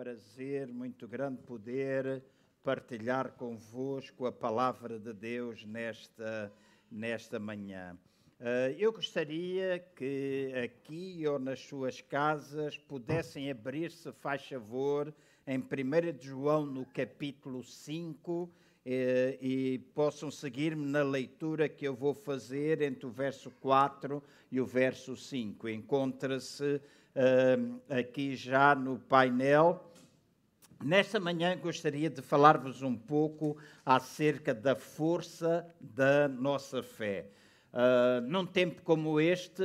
prazer muito grande poder partilhar convosco a palavra de Deus nesta, nesta manhã. Uh, eu gostaria que aqui ou nas suas casas pudessem abrir-se, faz favor, em 1 João, no capítulo 5, eh, e possam seguir-me na leitura que eu vou fazer entre o verso 4 e o verso 5. Encontra-se uh, aqui já no painel. Nesta manhã gostaria de falar-vos um pouco acerca da força da nossa fé. Uh, num tempo como este,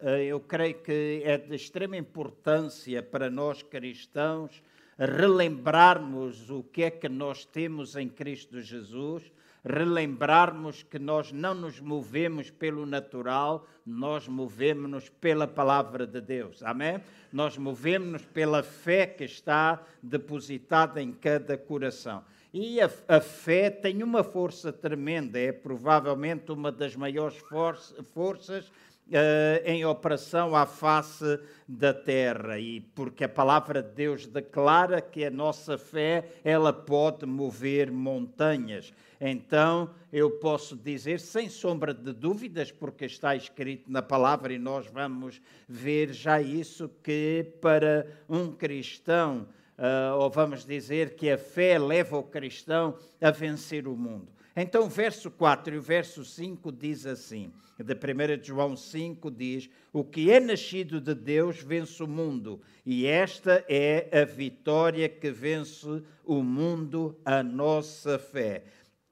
uh, eu creio que é de extrema importância para nós cristãos relembrarmos o que é que nós temos em Cristo Jesus, relembrarmos que nós não nos movemos pelo natural, nós movemos-nos pela palavra de Deus. Amém? Nós movemos-nos pela fé que está depositada em cada coração. E a, a, fé tem uma força tremenda, é provavelmente uma das maiores for forças Uh, em operação à face da terra e porque a palavra de Deus declara que a nossa fé ela pode mover montanhas. Então eu posso dizer sem sombra de dúvidas porque está escrito na palavra e nós vamos ver já isso que para um cristão uh, ou vamos dizer que a fé leva o cristão a vencer o mundo. Então, o verso 4 e o verso 5 diz assim: de 1 João 5 diz: O que é nascido de Deus vence o mundo, e esta é a vitória que vence o mundo, a nossa fé.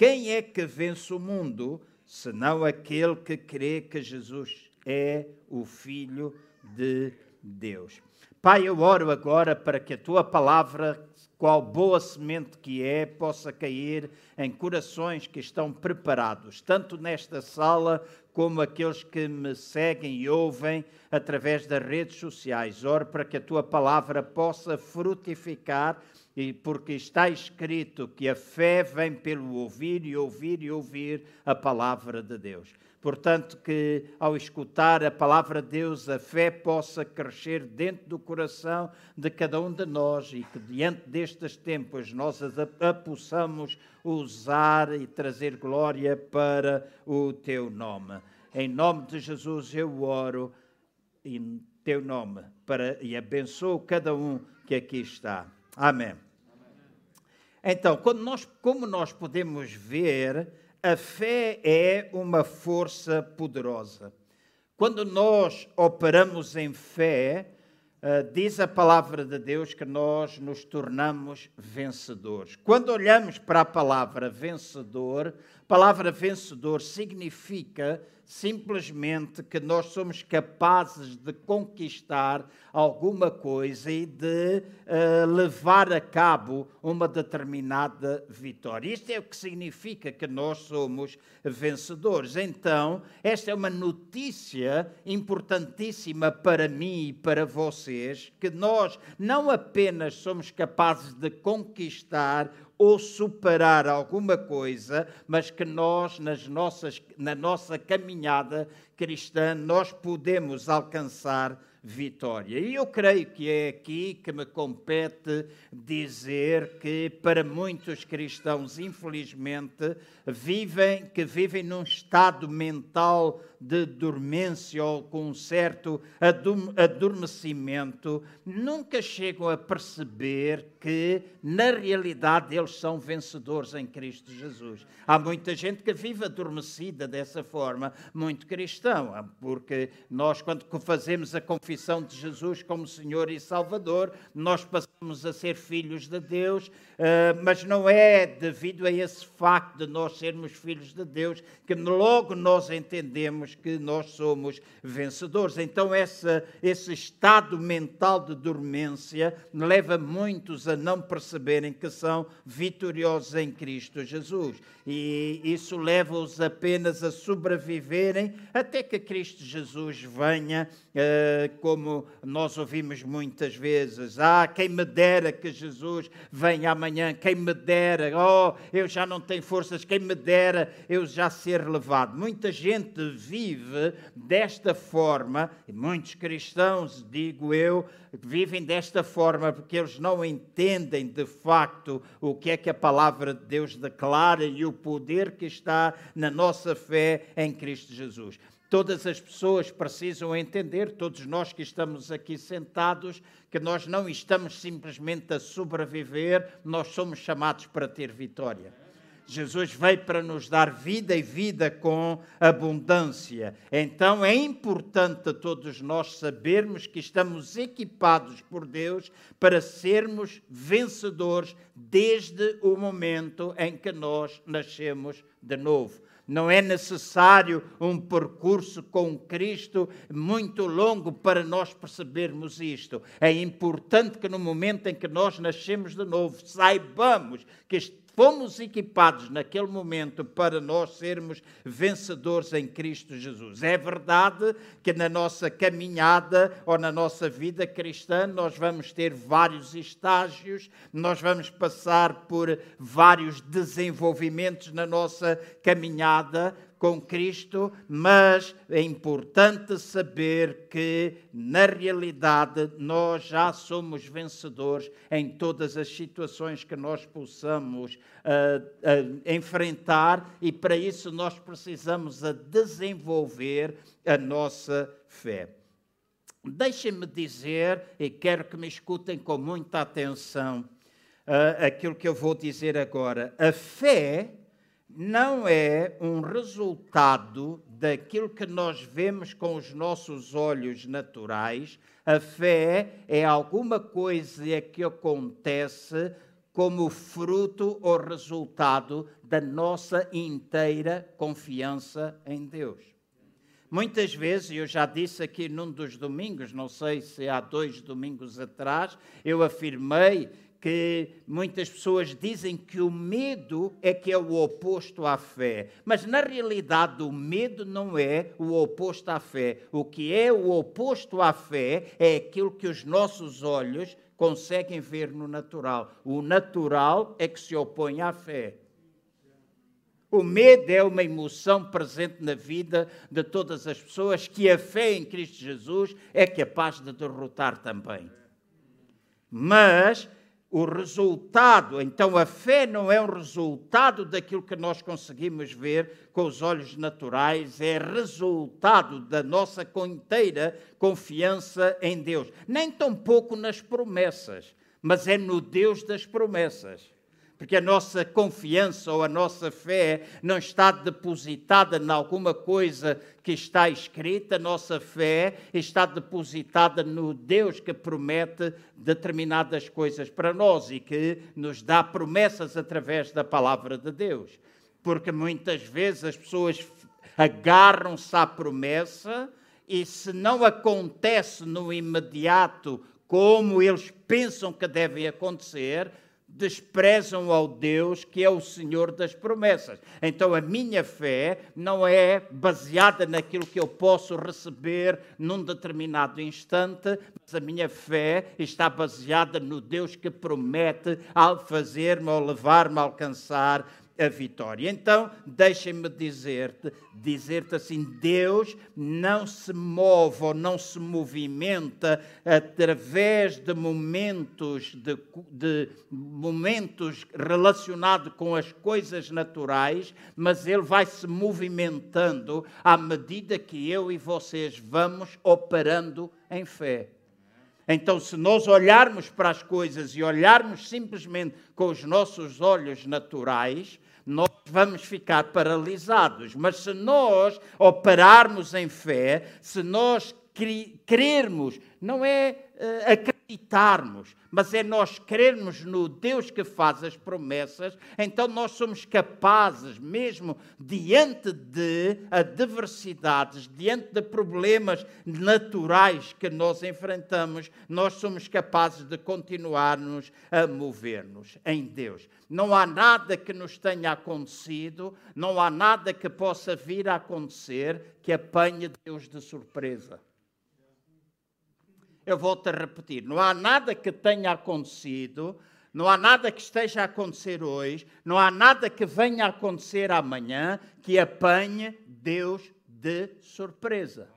Quem é que vence o mundo, senão aquele que crê que Jesus é o Filho de Deus? Pai, eu oro agora para que a tua palavra qual boa semente que é, possa cair em corações que estão preparados, tanto nesta sala como aqueles que me seguem e ouvem através das redes sociais. Oro para que a tua palavra possa frutificar, e porque está escrito que a fé vem pelo ouvir e ouvir e ouvir a palavra de Deus. Portanto, que ao escutar a palavra de Deus, a fé possa crescer dentro do coração de cada um de nós e que diante destes tempos nós a, possamos usar e trazer glória para o teu nome. Em nome de Jesus eu oro em teu nome para, e abençoo cada um que aqui está. Amém. Então, nós, como nós podemos ver, a fé é uma força poderosa. Quando nós operamos em fé, uh, diz a palavra de Deus que nós nos tornamos vencedores. Quando olhamos para a palavra vencedor, palavra vencedor significa simplesmente que nós somos capazes de conquistar alguma coisa e de uh, levar a cabo uma determinada vitória. Isto é o que significa que nós somos vencedores. Então, esta é uma notícia importantíssima para mim e para vocês, que nós não apenas somos capazes de conquistar ou superar alguma coisa, mas que nós, nas nossas, na nossa caminhada cristã, nós podemos alcançar vitória. E eu creio que é aqui que me compete dizer que para muitos cristãos, infelizmente, vivem que vivem num estado mental de dormência ou com um certo adormecimento, nunca chegam a perceber que, na realidade, eles são vencedores em Cristo Jesus. Há muita gente que vive adormecida dessa forma, muito cristão, porque nós, quando fazemos a confissão de Jesus como Senhor e Salvador, nós passamos a ser filhos de Deus, eh, mas não é devido a esse facto de nós sermos filhos de Deus que logo nós entendemos que nós somos vencedores. Então, essa, esse estado mental de dormência leva muitos a não perceberem que são vitoriosos em Cristo Jesus. E isso leva-os apenas a sobreviverem até que Cristo Jesus venha, eh, como nós ouvimos muitas vezes. Ah, quem me dera que Jesus venha amanhã, quem me dera, oh, eu já não tenho forças, quem me dera eu já ser levado. Muita gente vive vive desta forma, e muitos cristãos, digo eu, vivem desta forma porque eles não entendem de facto o que é que a palavra de Deus declara e o poder que está na nossa fé em Cristo Jesus. Todas as pessoas precisam entender, todos nós que estamos aqui sentados, que nós não estamos simplesmente a sobreviver, nós somos chamados para ter vitória. Jesus veio para nos dar vida e vida com abundância. Então é importante todos nós sabermos que estamos equipados por Deus para sermos vencedores desde o momento em que nós nascemos de novo. Não é necessário um percurso com Cristo muito longo para nós percebermos isto. É importante que no momento em que nós nascemos de novo, saibamos que fomos equipados naquele momento para nós sermos vencedores em Cristo Jesus. É verdade que na nossa caminhada ou na nossa vida cristã nós vamos ter vários estágios, nós vamos passar por vários desenvolvimentos na nossa caminhada, com Cristo, mas é importante saber que, na realidade, nós já somos vencedores em todas as situações que nós possamos uh, uh, enfrentar e, para isso, nós precisamos a desenvolver a nossa fé. Deixem-me dizer, e quero que me escutem com muita atenção, uh, aquilo que eu vou dizer agora. A fé não é um resultado daquilo que nós vemos com os nossos olhos naturais. A fé é alguma coisa que acontece como fruto ou resultado da nossa inteira confiança em Deus. Muitas vezes, eu já disse aqui num dos domingos, não sei se há dois domingos atrás, eu afirmei que muitas pessoas dizem que o medo é que é o oposto à fé. Mas na realidade o medo não é o oposto à fé. O que é o oposto à fé é aquilo que os nossos olhos conseguem ver no natural. O natural é que se opõe à fé. O medo é uma emoção presente na vida de todas as pessoas que a fé em Cristo Jesus é capaz de derrotar também. Mas o resultado, então a fé não é um resultado daquilo que nós conseguimos ver com os olhos naturais, é resultado da nossa inteira confiança em Deus. Nem tão pouco nas promessas, mas é no Deus das promessas porque a nossa confiança ou a nossa fé não está depositada em alguma coisa que está escrita, a nossa fé está depositada no Deus que promete determinadas coisas para nós e que nos dá promessas através da palavra de Deus. Porque muitas vezes as pessoas agarram-se à promessa e se não acontece no imediato como eles pensam que deve acontecer, desprezam ao Deus que é o Senhor das promessas. Então a minha fé não é baseada naquilo que eu posso receber num determinado instante, mas a minha fé está baseada no Deus que promete ao fazer-me ou levar-me a alcançar a vitória. Então, deixem-me dizer-te, dizer-te assim, Deus não se move ou não se movimenta através de momentos de, de momentos relacionados com as coisas naturais, mas ele vai se movimentando à medida que eu e vocês vamos operando em fé. Então, se nós olharmos para as coisas e olharmos simplesmente com os nossos olhos naturais, nós vamos ficar paralisados. Mas se nós operarmos em fé, se nós crermos, não é acreditarmos, mas é nós crermos no Deus que faz as promessas, então nós somos capazes, mesmo diante de adversidades, diante de problemas naturais que nós enfrentamos, nós somos capazes de continuar-nos a mover-nos em Deus. Não há nada que nos tenha acontecido, não há nada que possa vir a acontecer que apanhe Deus de surpresa. Eu volto a repetir: não há nada que tenha acontecido, não há nada que esteja a acontecer hoje, não há nada que venha a acontecer amanhã que apanhe Deus de surpresa.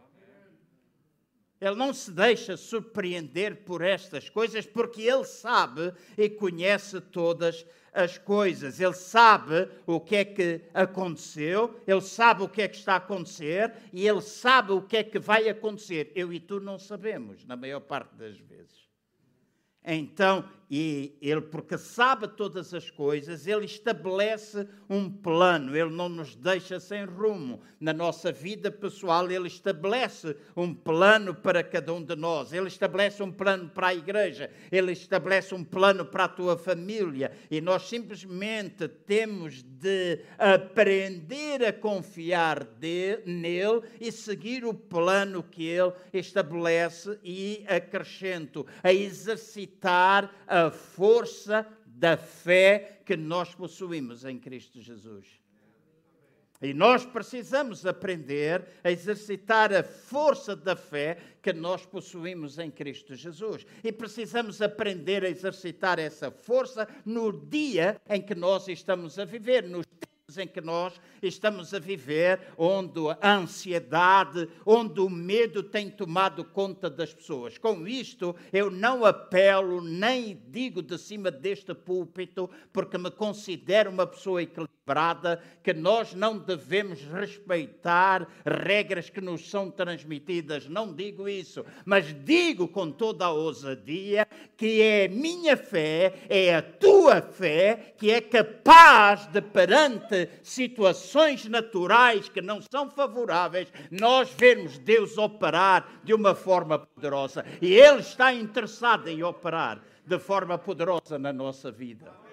Ele não se deixa surpreender por estas coisas, porque ele sabe e conhece todas as coisas. Ele sabe o que é que aconteceu, ele sabe o que é que está a acontecer e ele sabe o que é que vai acontecer. Eu e tu não sabemos, na maior parte das vezes. Então, e ele, porque sabe todas as coisas, ele estabelece um plano, ele não nos deixa sem rumo. Na nossa vida pessoal, ele estabelece um plano para cada um de nós, ele estabelece um plano para a igreja, ele estabelece um plano para a tua família, e nós simplesmente temos de aprender a confiar de, nele e seguir o plano que ele estabelece e acrescento, a exercitar a a força da fé que nós possuímos em Cristo Jesus. E nós precisamos aprender a exercitar a força da fé que nós possuímos em Cristo Jesus. E precisamos aprender a exercitar essa força no dia em que nós estamos a viver, nos em que nós estamos a viver, onde a ansiedade, onde o medo tem tomado conta das pessoas. Com isto, eu não apelo nem digo de cima deste púlpito, porque me considero uma pessoa equilibrada, que nós não devemos respeitar regras que nos são transmitidas. Não digo isso, mas digo com toda a ousadia que é minha fé, é a tua fé, que é capaz de perante situações naturais que não são favoráveis, nós vemos Deus operar de uma forma poderosa. E Ele está interessado em operar de forma poderosa na nossa vida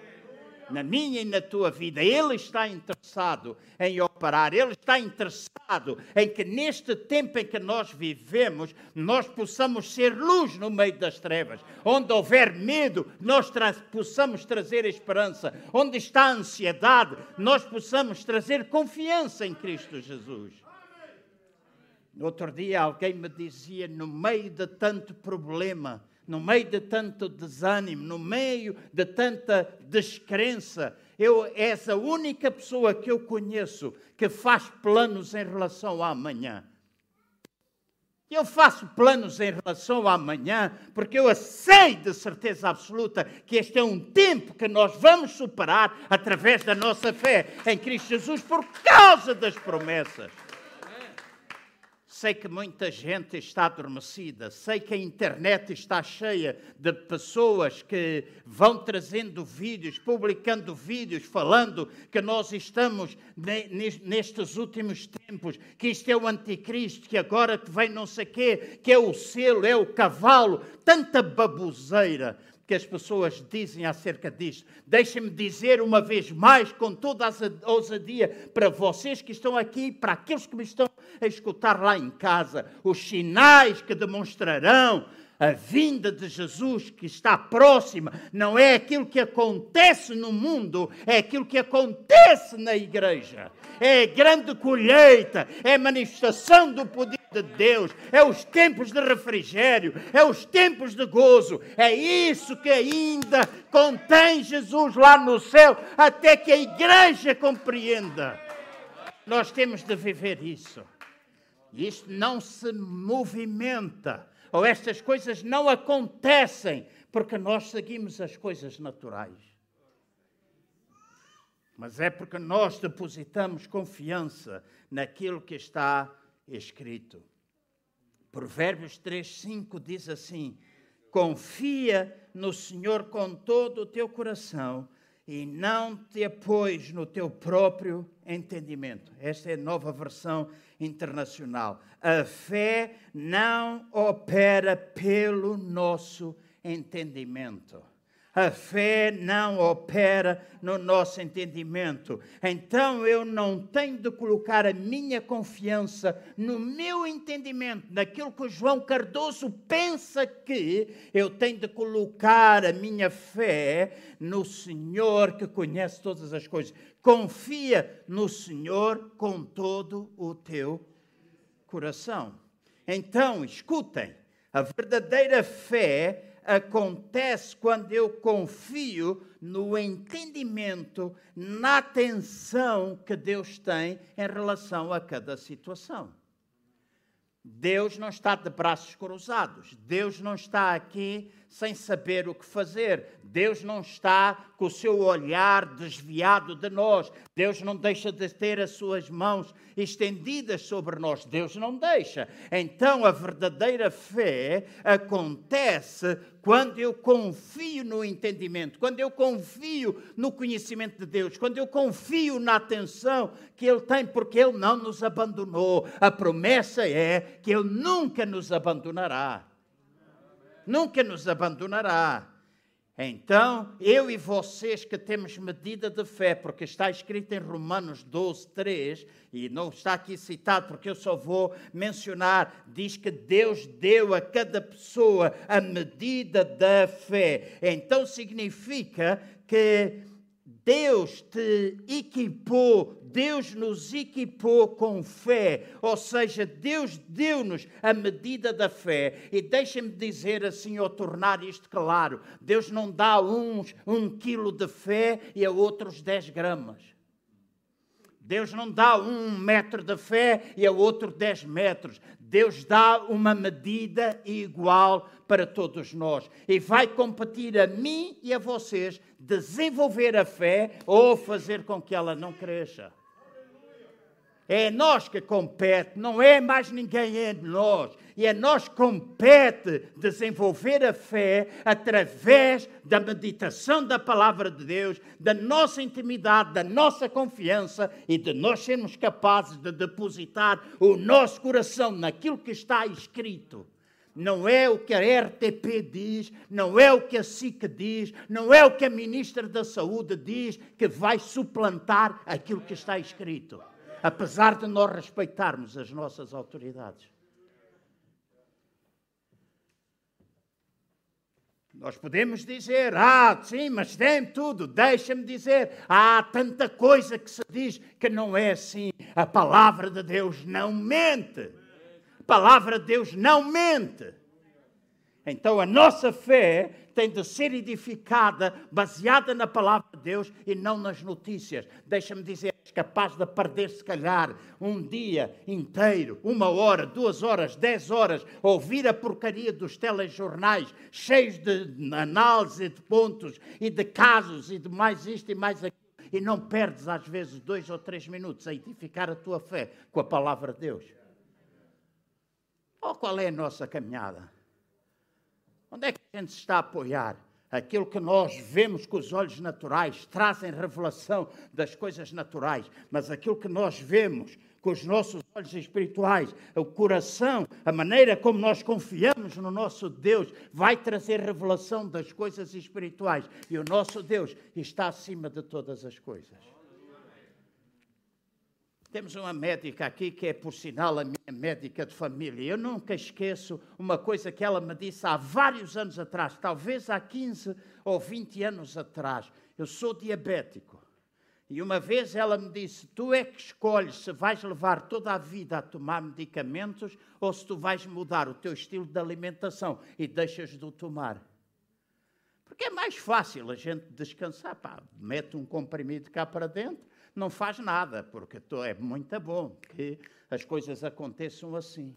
na minha e na tua vida. Ele está interessado em operar, Ele está interessado em que neste tempo em que nós vivemos, nós possamos ser luz no meio das trevas. Onde houver medo, nós tra possamos trazer esperança. Onde está a ansiedade, nós possamos trazer confiança em Cristo Jesus. Outro dia alguém me dizia, no meio de tanto problema, no meio de tanto desânimo, no meio de tanta descrença, eu és a única pessoa que eu conheço que faz planos em relação ao amanhã. Eu faço planos em relação ao amanhã, porque eu sei de certeza absoluta que este é um tempo que nós vamos superar através da nossa fé em Cristo Jesus por causa das promessas. Sei que muita gente está adormecida, sei que a internet está cheia de pessoas que vão trazendo vídeos, publicando vídeos, falando que nós estamos nestes últimos tempos, que isto é o anticristo, que agora vem não sei quê, que é o selo, é o cavalo, tanta baboseira que as pessoas dizem acerca disto. Deixem-me dizer uma vez mais, com toda a ousadia, para vocês que estão aqui, para aqueles que me estão a escutar lá em casa, os sinais que demonstrarão a vinda de Jesus que está próxima não é aquilo que acontece no mundo, é aquilo que acontece na igreja. É grande colheita, é manifestação do poder de Deus, é os tempos de refrigério, é os tempos de gozo, é isso que ainda contém Jesus lá no céu, até que a igreja compreenda. Nós temos de viver isso. Isto não se movimenta, ou estas coisas não acontecem, porque nós seguimos as coisas naturais. Mas é porque nós depositamos confiança naquilo que está escrito. Provérbios 3, 5 diz assim: Confia no Senhor com todo o teu coração e não te apoies no teu próprio entendimento. Esta é a nova versão internacional. A fé não opera pelo nosso entendimento. A fé não opera no nosso entendimento. Então eu não tenho de colocar a minha confiança no meu entendimento, naquilo que o João Cardoso pensa que eu tenho de colocar a minha fé no Senhor que conhece todas as coisas. Confia no Senhor com todo o teu coração. Então, escutem, a verdadeira fé acontece quando eu confio no entendimento, na atenção que Deus tem em relação a cada situação. Deus não está de braços cruzados. Deus não está aqui sem saber o que fazer. Deus não está com o seu olhar desviado de nós. Deus não deixa de ter as suas mãos estendidas sobre nós. Deus não deixa. Então a verdadeira fé acontece quando eu confio no entendimento, quando eu confio no conhecimento de Deus, quando eu confio na atenção que Ele tem, porque Ele não nos abandonou. A promessa é que Ele nunca nos abandonará nunca nos abandonará. Então, eu e vocês que temos medida de fé, porque está escrito em Romanos 12, 3, e não está aqui citado porque eu só vou mencionar, diz que Deus deu a cada pessoa a medida da fé. Então significa que Deus te equipou, Deus nos equipou com fé, ou seja, Deus deu-nos a medida da fé. E deixem-me dizer assim, ou tornar isto claro: Deus não dá a uns um quilo de fé e a outros dez gramas. Deus não dá um metro de fé e a outro dez metros. Deus dá uma medida igual para todos nós e vai competir a mim e a vocês desenvolver a fé ou fazer com que ela não cresça. É nós que compete, não é mais ninguém, é nós. E é nós compete desenvolver a fé através da meditação da palavra de Deus, da nossa intimidade, da nossa confiança e de nós sermos capazes de depositar o nosso coração naquilo que está escrito. Não é o que a RTP diz, não é o que a SIC diz, não é o que a Ministra da Saúde diz que vai suplantar aquilo que está escrito apesar de nós respeitarmos as nossas autoridades. Nós podemos dizer, ah, sim, mas tem tudo. Deixa-me dizer, há tanta coisa que se diz que não é assim. A palavra de Deus não mente. A palavra de Deus não mente. Então a nossa fé tem de ser edificada baseada na palavra de Deus e não nas notícias. Deixa-me dizer, és capaz de perder, se calhar, um dia inteiro, uma hora, duas horas, dez horas, ouvir a porcaria dos telejornais cheios de análise de pontos e de casos e de mais isto e mais aquilo. E não perdes, às vezes, dois ou três minutos a edificar a tua fé com a palavra de Deus. Ou qual é a nossa caminhada? Onde é que a gente está a apoiar? Aquilo que nós vemos com os olhos naturais trazem revelação das coisas naturais, mas aquilo que nós vemos com os nossos olhos espirituais, o coração, a maneira como nós confiamos no nosso Deus, vai trazer revelação das coisas espirituais. E o nosso Deus está acima de todas as coisas. Temos uma médica aqui que é, por sinal, a minha médica de família. Eu nunca esqueço uma coisa que ela me disse há vários anos atrás, talvez há 15 ou 20 anos atrás. Eu sou diabético. E uma vez ela me disse: Tu é que escolhes se vais levar toda a vida a tomar medicamentos ou se tu vais mudar o teu estilo de alimentação e deixas de o tomar. Porque é mais fácil a gente descansar. Pá, mete um comprimido cá para dentro não faz nada, porque é muito bom que as coisas aconteçam assim.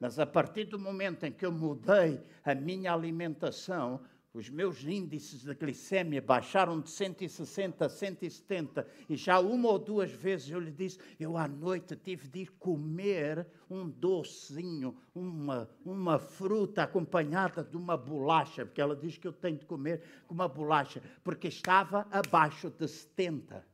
Mas a partir do momento em que eu mudei a minha alimentação, os meus índices de glicemia baixaram de 160 a 170 e já uma ou duas vezes eu lhe disse, eu à noite tive de ir comer um docinho, uma, uma fruta acompanhada de uma bolacha, porque ela diz que eu tenho de comer com uma bolacha, porque estava abaixo de 70.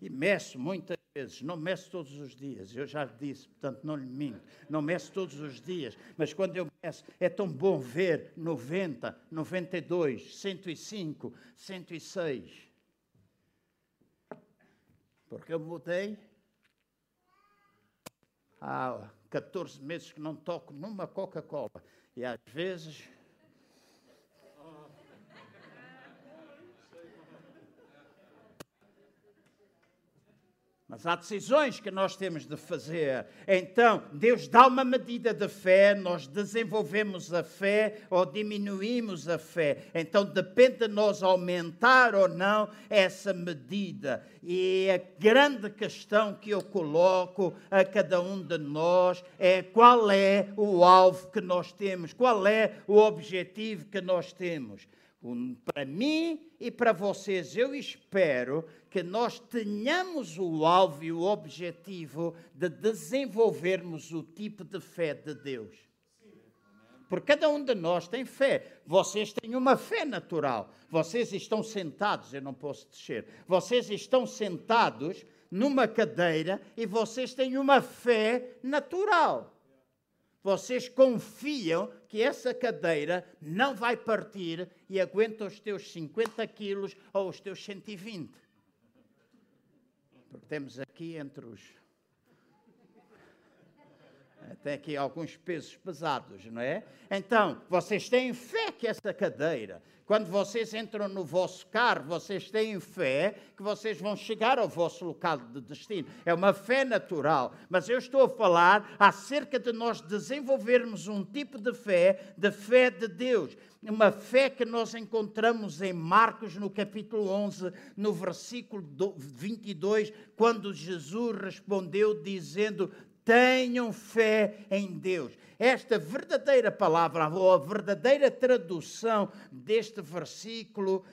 E meço muitas vezes, não meço todos os dias, eu já disse, portanto não lhe minto, não meço todos os dias, mas quando eu meço, é tão bom ver 90, 92, 105, 106. Porque eu mudei há 14 meses que não toco numa Coca-Cola. E às vezes Mas há decisões que nós temos de fazer. Então, Deus dá uma medida de fé, nós desenvolvemos a fé ou diminuímos a fé. Então, depende de nós aumentar ou não essa medida. E a grande questão que eu coloco a cada um de nós é qual é o alvo que nós temos, qual é o objetivo que nós temos para mim e para vocês, eu espero que nós tenhamos o alvo e o objetivo de desenvolvermos o tipo de fé de Deus. Porque cada um de nós tem fé. Vocês têm uma fé natural. Vocês estão sentados, eu não posso descer. Vocês estão sentados numa cadeira e vocês têm uma fé natural vocês confiam que essa cadeira não vai partir e aguenta os teus 50 quilos ou os teus 120. Porque temos aqui entre os. Até aqui alguns pesos pesados, não é? Então, vocês têm fé que essa cadeira quando vocês entram no vosso carro, vocês têm fé que vocês vão chegar ao vosso local de destino. É uma fé natural. Mas eu estou a falar acerca de nós desenvolvermos um tipo de fé, de fé de Deus. Uma fé que nós encontramos em Marcos, no capítulo 11, no versículo 22, quando Jesus respondeu dizendo: Tenham fé em Deus. Esta verdadeira palavra, ou a verdadeira tradução deste versículo,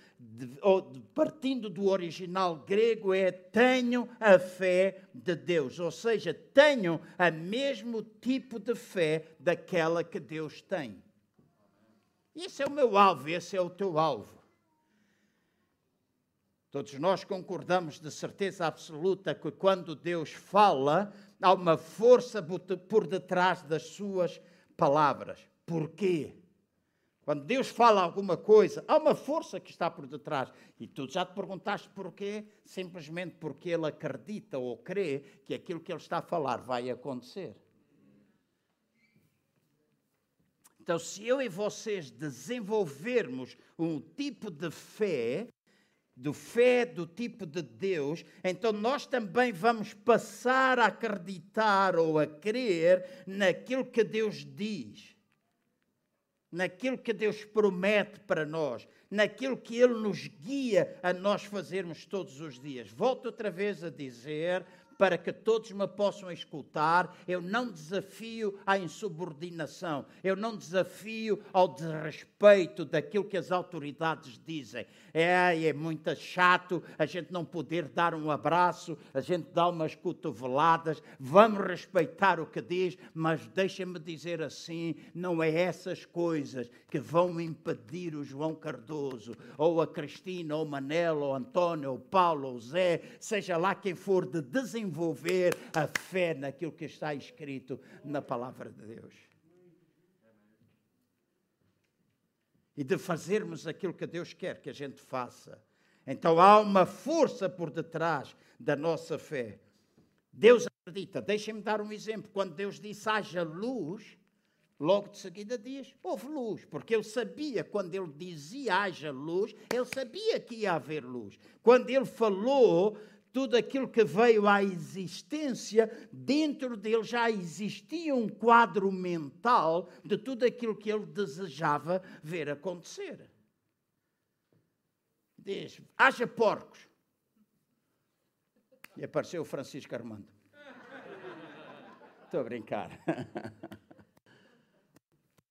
partindo do original grego, é tenham a fé de Deus. Ou seja, tenham o mesmo tipo de fé daquela que Deus tem. Esse é o meu alvo, esse é o teu alvo. Todos nós concordamos de certeza absoluta que quando Deus fala, há uma força por detrás das suas palavras. Porquê? Quando Deus fala alguma coisa, há uma força que está por detrás. E tu já te perguntaste porquê? Simplesmente porque ele acredita ou crê que aquilo que ele está a falar vai acontecer. Então, se eu e vocês desenvolvermos um tipo de fé do fé do tipo de Deus, então nós também vamos passar a acreditar ou a crer naquilo que Deus diz, naquilo que Deus promete para nós, naquilo que Ele nos guia a nós fazermos todos os dias. Volto outra vez a dizer, para que todos me possam escutar. Eu não desafio à insubordinação, eu não desafio ao desrespeito daquilo que as autoridades dizem. É, é muito chato a gente não poder dar um abraço, a gente dá umas cotoveladas, vamos respeitar o que diz, mas deixa-me dizer assim: não é essas coisas que vão impedir o João Cardoso, ou a Cristina, ou o Manel, ou o António, ou o Paulo, ou o Zé, seja lá quem for, de desenvolver desenvolver a fé naquilo que está escrito na palavra de Deus. E de fazermos aquilo que Deus quer que a gente faça. Então há uma força por detrás da nossa fé. Deus acredita. Deixem-me dar um exemplo. Quando Deus disse haja luz, logo de seguida diz houve luz, porque ele sabia, quando ele dizia haja luz, ele sabia que ia haver luz. Quando ele falou tudo aquilo que veio à existência, dentro dele já existia um quadro mental de tudo aquilo que ele desejava ver acontecer. Diz: haja porcos. E apareceu o Francisco Armando. Estou a brincar.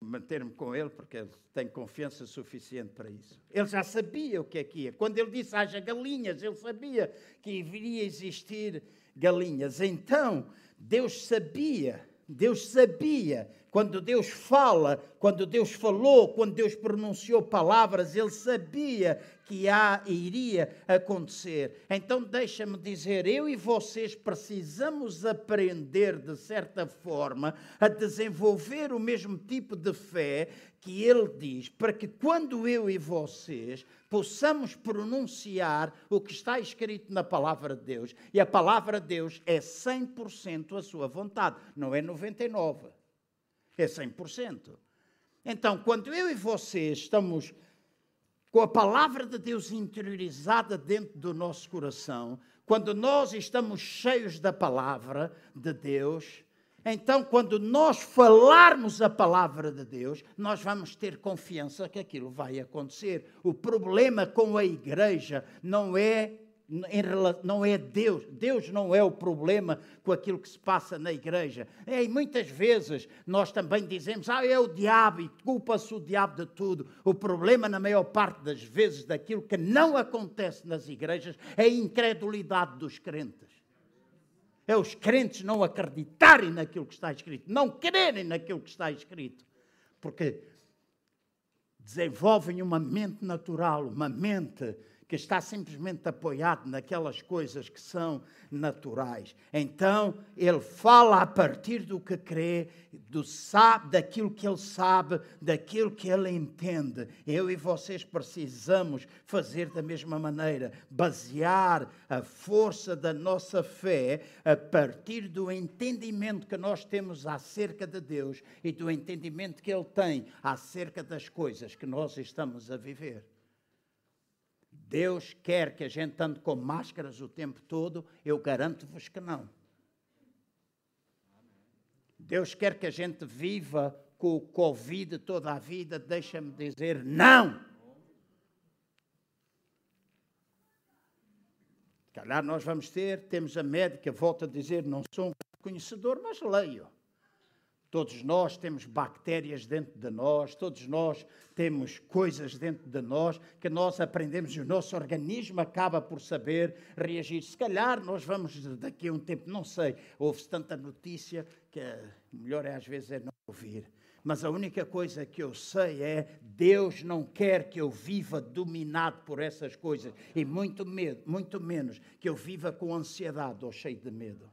manter-me com ele, porque ele tem confiança suficiente para isso. Ele já sabia o que é que ia. Quando ele disse haja galinhas, ele sabia que iria existir galinhas. Então, Deus sabia, Deus sabia quando Deus fala, quando Deus falou, quando Deus pronunciou palavras, ele sabia que há, iria acontecer. Então, deixa-me dizer, eu e vocês precisamos aprender, de certa forma, a desenvolver o mesmo tipo de fé que ele diz, para que quando eu e vocês possamos pronunciar o que está escrito na palavra de Deus, e a palavra de Deus é 100% a sua vontade, não é 99% é 100%. Então, quando eu e você estamos com a palavra de Deus interiorizada dentro do nosso coração, quando nós estamos cheios da palavra de Deus, então, quando nós falarmos a palavra de Deus, nós vamos ter confiança que aquilo vai acontecer. O problema com a igreja não é não é Deus. Deus não é o problema com aquilo que se passa na igreja. É, e muitas vezes nós também dizemos, ah, é o diabo e culpa-se o diabo de tudo. O problema, na maior parte das vezes, daquilo que não acontece nas igrejas é a incredulidade dos crentes. É os crentes não acreditarem naquilo que está escrito, não crerem naquilo que está escrito. Porque desenvolvem uma mente natural, uma mente que está simplesmente apoiado naquelas coisas que são naturais. Então, ele fala a partir do que crê, do sabe, daquilo que ele sabe, daquilo que ele entende. Eu e vocês precisamos fazer da mesma maneira, basear a força da nossa fé a partir do entendimento que nós temos acerca de Deus e do entendimento que ele tem acerca das coisas que nós estamos a viver. Deus quer que a gente ande com máscaras o tempo todo? Eu garanto-vos que não. Deus quer que a gente viva com o Covid toda a vida? Deixa-me dizer, não! Calhar nós vamos ter, temos a médica, volta a dizer, não sou um conhecedor, mas leio. Todos nós temos bactérias dentro de nós, todos nós temos coisas dentro de nós que nós aprendemos e o nosso organismo acaba por saber reagir. Se calhar nós vamos daqui a um tempo, não sei, houve tanta notícia que melhor é às vezes é não ouvir. Mas a única coisa que eu sei é Deus não quer que eu viva dominado por essas coisas e muito medo, muito menos que eu viva com ansiedade ou cheio de medo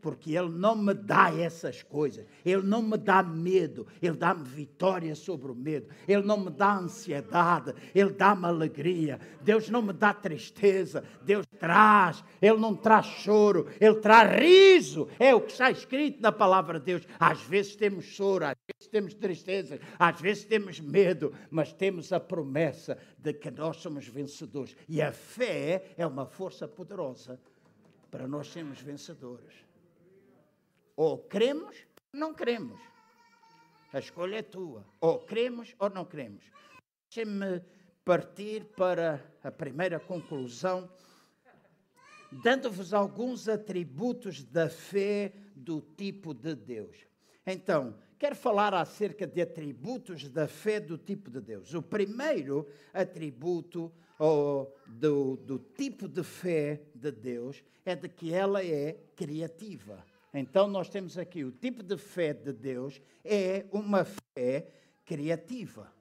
porque Ele não me dá essas coisas, Ele não me dá medo, Ele dá-me vitória sobre o medo, Ele não me dá ansiedade, Ele dá-me alegria. Deus não me dá tristeza, Deus traz, Ele não traz choro, Ele traz riso. É o que está escrito na palavra de Deus. Às vezes temos choro, às vezes temos tristeza, às vezes temos medo, mas temos a promessa de que nós somos vencedores. E a fé é uma força poderosa para nós sermos vencedores. Ou ou não cremos. A escolha é tua. Ou cremos ou não cremos. Deixem-me partir para a primeira conclusão, dando-vos alguns atributos da fé do tipo de Deus. Então, quero falar acerca de atributos da fé do tipo de Deus. O primeiro atributo ou do, do tipo de fé de Deus é de que ela é criativa. Então, nós temos aqui o tipo de fé de Deus é uma fé criativa.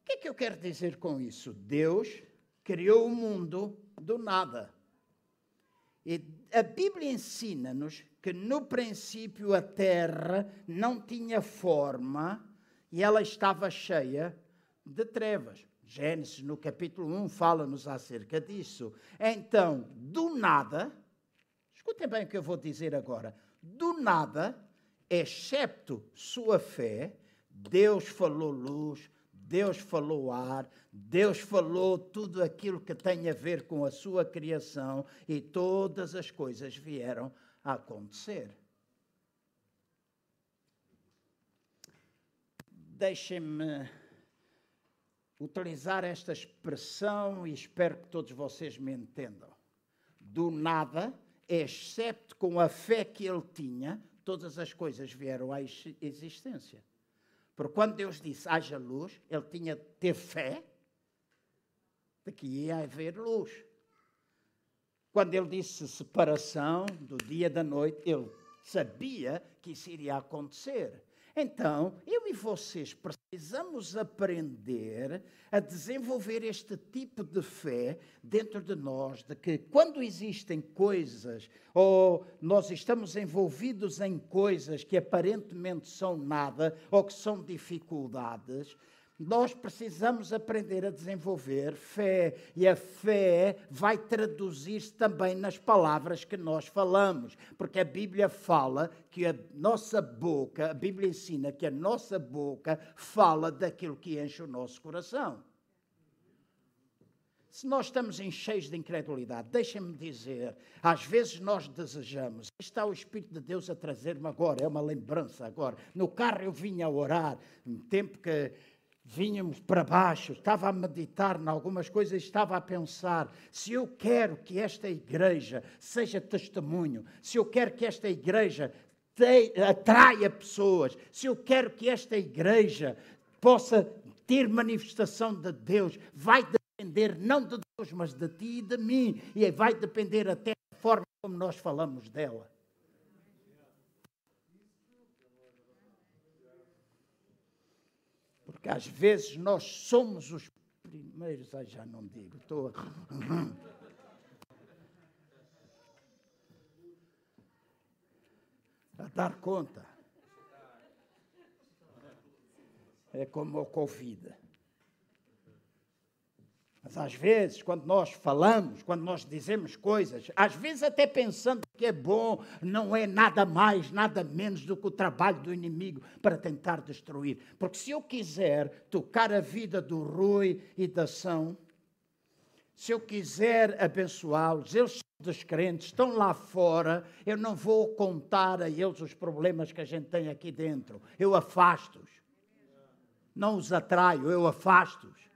O que é que eu quero dizer com isso? Deus criou o mundo do nada. E a Bíblia ensina-nos que no princípio a terra não tinha forma e ela estava cheia de trevas. Gênesis, no capítulo 1, fala-nos acerca disso. Então, do nada, Escutem bem o que eu vou dizer agora. Do nada, excepto sua fé, Deus falou luz, Deus falou ar, Deus falou tudo aquilo que tem a ver com a sua criação e todas as coisas vieram a acontecer. Deixem-me utilizar esta expressão e espero que todos vocês me entendam. Do nada, excepto com a fé que ele tinha, todas as coisas vieram à existência. Porque quando Deus disse haja luz, ele tinha de ter fé de que ia haver luz. Quando ele disse separação do dia e da noite, ele sabia que isso iria acontecer. Então, eu e vocês precisamos aprender a desenvolver este tipo de fé dentro de nós, de que quando existem coisas ou nós estamos envolvidos em coisas que aparentemente são nada ou que são dificuldades, nós precisamos aprender a desenvolver fé e a fé vai traduzir-se também nas palavras que nós falamos, porque a Bíblia fala que a nossa boca, a Bíblia ensina que a nossa boca fala daquilo que enche o nosso coração. Se nós estamos cheios de incredulidade, deixem-me dizer, às vezes nós desejamos, está o Espírito de Deus a trazer-me agora, é uma lembrança agora. No carro eu vinha a orar, no tempo que vínhamos para baixo, estava a meditar em algumas coisas, estava a pensar: se eu quero que esta igreja seja testemunho, se eu quero que esta igreja te, atraia pessoas, se eu quero que esta igreja possa ter manifestação de Deus, vai depender não de Deus, mas de ti e de mim, e vai depender até da forma como nós falamos dela. Porque às vezes nós somos os primeiros, ah, já não digo, estou. a dar conta. É como o Covid. Mas às vezes, quando nós falamos, quando nós dizemos coisas, às vezes até pensando que é bom, não é nada mais, nada menos do que o trabalho do inimigo para tentar destruir. Porque se eu quiser tocar a vida do Rui e da São, se eu quiser abençoá-los, eles são descrentes, estão lá fora, eu não vou contar a eles os problemas que a gente tem aqui dentro. Eu afasto-os. Não os atraio, eu afasto-os.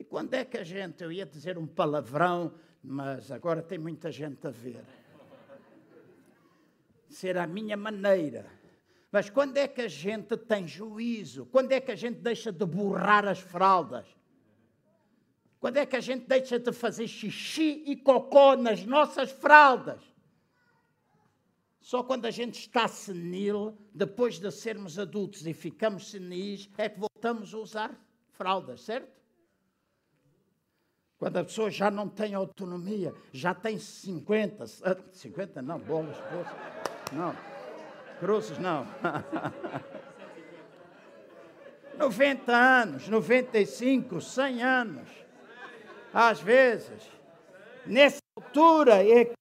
E quando é que a gente, eu ia dizer um palavrão, mas agora tem muita gente a ver. Ser a minha maneira. Mas quando é que a gente tem juízo? Quando é que a gente deixa de borrar as fraldas? Quando é que a gente deixa de fazer xixi e cocó nas nossas fraldas? Só quando a gente está senil, depois de sermos adultos e ficamos senis, é que voltamos a usar fraldas, certo? Quando a pessoa já não tem autonomia, já tem 50, 50 ah, não, bolas, bolas, não, cruzes não. 90 anos, 95, 100 anos. Às vezes, nessa altura é que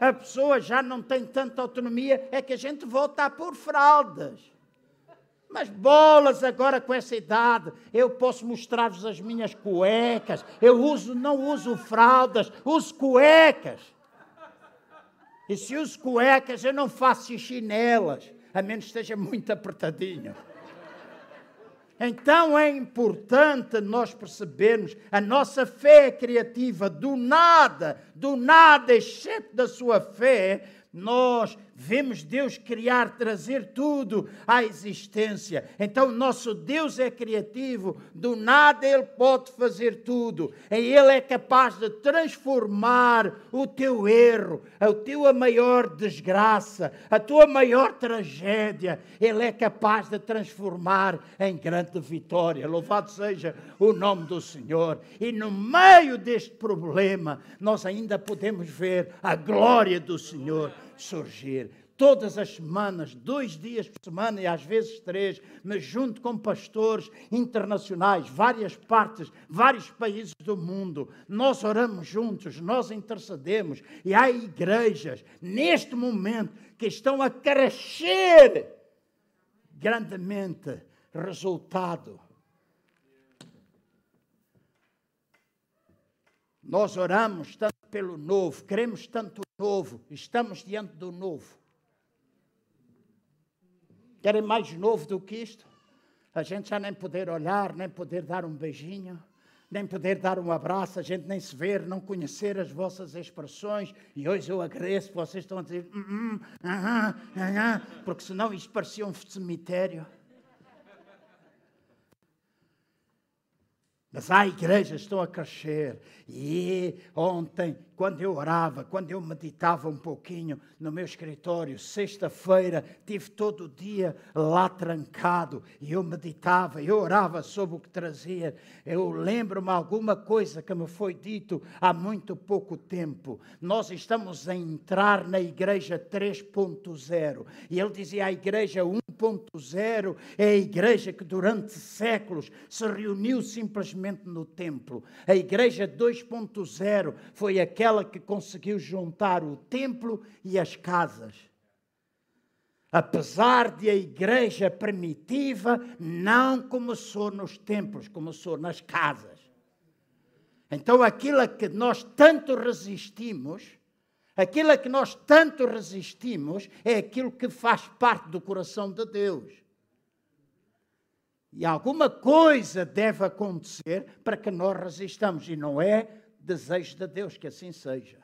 a pessoa já não tem tanta autonomia, é que a gente volta a pôr fraldas. Mas bolas agora com essa idade, eu posso mostrar-vos as minhas cuecas. Eu uso, não uso fraldas, uso cuecas. E se uso cuecas, eu não faço xixi nelas, a menos que esteja muito apertadinho. Então é importante nós percebermos a nossa fé criativa, do nada, do nada, exceto da sua fé, nós vemos Deus criar, trazer tudo à existência. Então, nosso Deus é criativo, do nada Ele pode fazer tudo. E Ele é capaz de transformar o teu erro, a tua maior desgraça, a tua maior tragédia. Ele é capaz de transformar em grande vitória. Louvado seja o nome do Senhor. E no meio deste problema, nós ainda podemos ver a glória do Senhor surgir. Todas as semanas, dois dias por semana e às vezes três, me junto com pastores internacionais, várias partes, vários países do mundo. Nós oramos juntos, nós intercedemos e há igrejas neste momento que estão a crescer grandemente. Resultado. Nós oramos tanto pelo novo, queremos tanto o novo, estamos diante do novo. Querem mais novo do que isto? A gente já nem poder olhar, nem poder dar um beijinho, nem poder dar um abraço, a gente nem se ver, não conhecer as vossas expressões. E hoje eu agradeço, vocês estão a dizer, hum, ah, ah, ah, porque senão isto parecia um cemitério. Mas há igrejas que estão a crescer. E ontem, quando eu orava, quando eu meditava um pouquinho no meu escritório, sexta-feira, tive todo o dia lá trancado e eu meditava, eu orava sobre o que trazia. Eu lembro-me alguma coisa que me foi dito há muito pouco tempo. Nós estamos a entrar na igreja 3.0 e ele dizia a igreja 1.0 é a igreja que durante séculos se reuniu simplesmente no templo. A igreja 2.0 foi aquela que conseguiu juntar o templo e as casas. Apesar de a igreja primitiva não começou nos templos, começou nas casas. Então, aquilo a que nós tanto resistimos, aquilo a que nós tanto resistimos, é aquilo que faz parte do coração de Deus. E alguma coisa deve acontecer para que nós resistamos, e não é desejo de Deus que assim seja.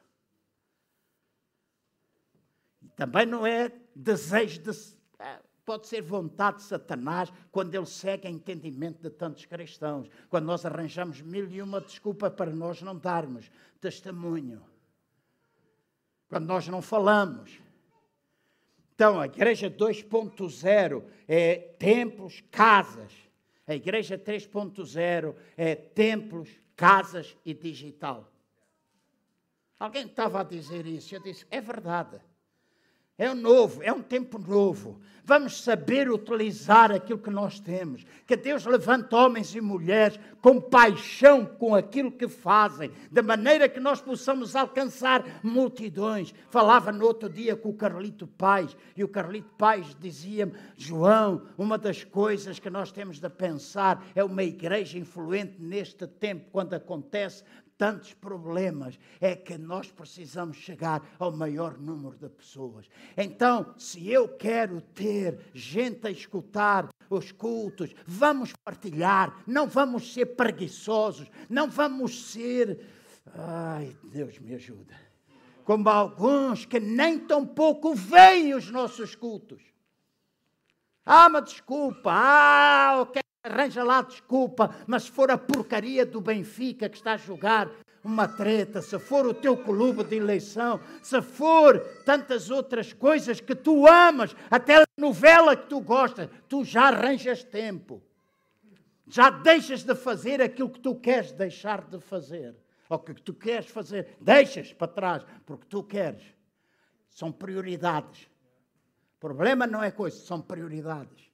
E também não é desejo de. É, pode ser vontade de Satanás quando ele segue o entendimento de tantos cristãos, quando nós arranjamos mil e uma desculpa para nós não darmos testemunho, quando nós não falamos. Então, a igreja 2.0 é templos, casas. A igreja 3.0 é templos, casas e digital. Alguém estava a dizer isso. Eu disse: é verdade. É novo, é um tempo novo. Vamos saber utilizar aquilo que nós temos. Que Deus levante homens e mulheres com paixão com aquilo que fazem, de maneira que nós possamos alcançar multidões. Falava no outro dia com o Carlito Pais, e o Carlito Pais dizia-me: João, uma das coisas que nós temos de pensar é uma igreja influente neste tempo, quando acontece tantos problemas, é que nós precisamos chegar ao maior número de pessoas. Então, se eu quero ter gente a escutar os cultos, vamos partilhar, não vamos ser preguiçosos, não vamos ser. Ai, Deus me ajuda. Como alguns que nem tão pouco veem os nossos cultos. Ah, uma desculpa. Ah, ok. Arranja lá desculpa, mas se for a porcaria do Benfica que está a jogar uma treta, se for o teu clube de eleição, se for tantas outras coisas que tu amas, até a novela que tu gostas, tu já arranjas tempo. Já deixas de fazer aquilo que tu queres deixar de fazer. Ou que tu queres fazer, deixas para trás, porque tu queres. São prioridades. O problema não é coisa, são prioridades.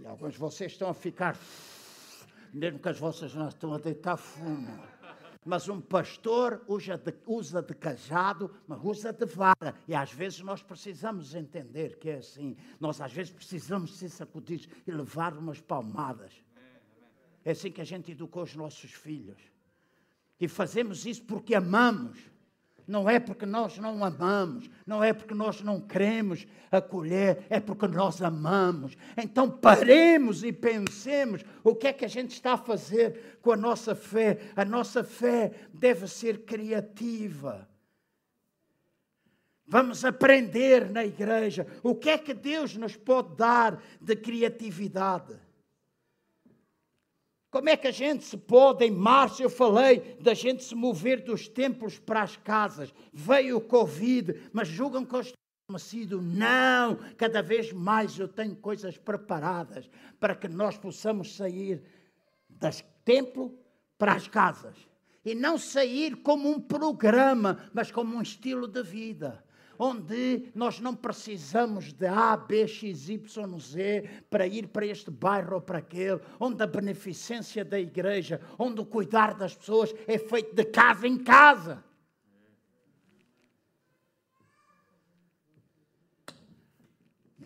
E alguns de vocês estão a ficar, mesmo que as vossas não estão a deitar fumo. Mas um pastor usa de, usa de cajado, mas usa de vara. E às vezes nós precisamos entender que é assim. Nós às vezes precisamos ser sacudidos e levar umas palmadas. É assim que a gente educou os nossos filhos. E fazemos isso porque amamos não é porque nós não amamos, não é porque nós não queremos acolher, é porque nós amamos. Então paremos e pensemos o que é que a gente está a fazer com a nossa fé. A nossa fé deve ser criativa. Vamos aprender na igreja o que é que Deus nos pode dar de criatividade. Como é que a gente se pode, em março eu falei da gente se mover dos templos para as casas. Veio o Covid, mas julgam que eu estou adormecido. Não, cada vez mais eu tenho coisas preparadas para que nós possamos sair das templo para as casas. E não sair como um programa, mas como um estilo de vida onde nós não precisamos de A, B, X, Y, Z para ir para este bairro ou para aquele, onde a beneficência da igreja, onde o cuidar das pessoas é feito de casa em casa.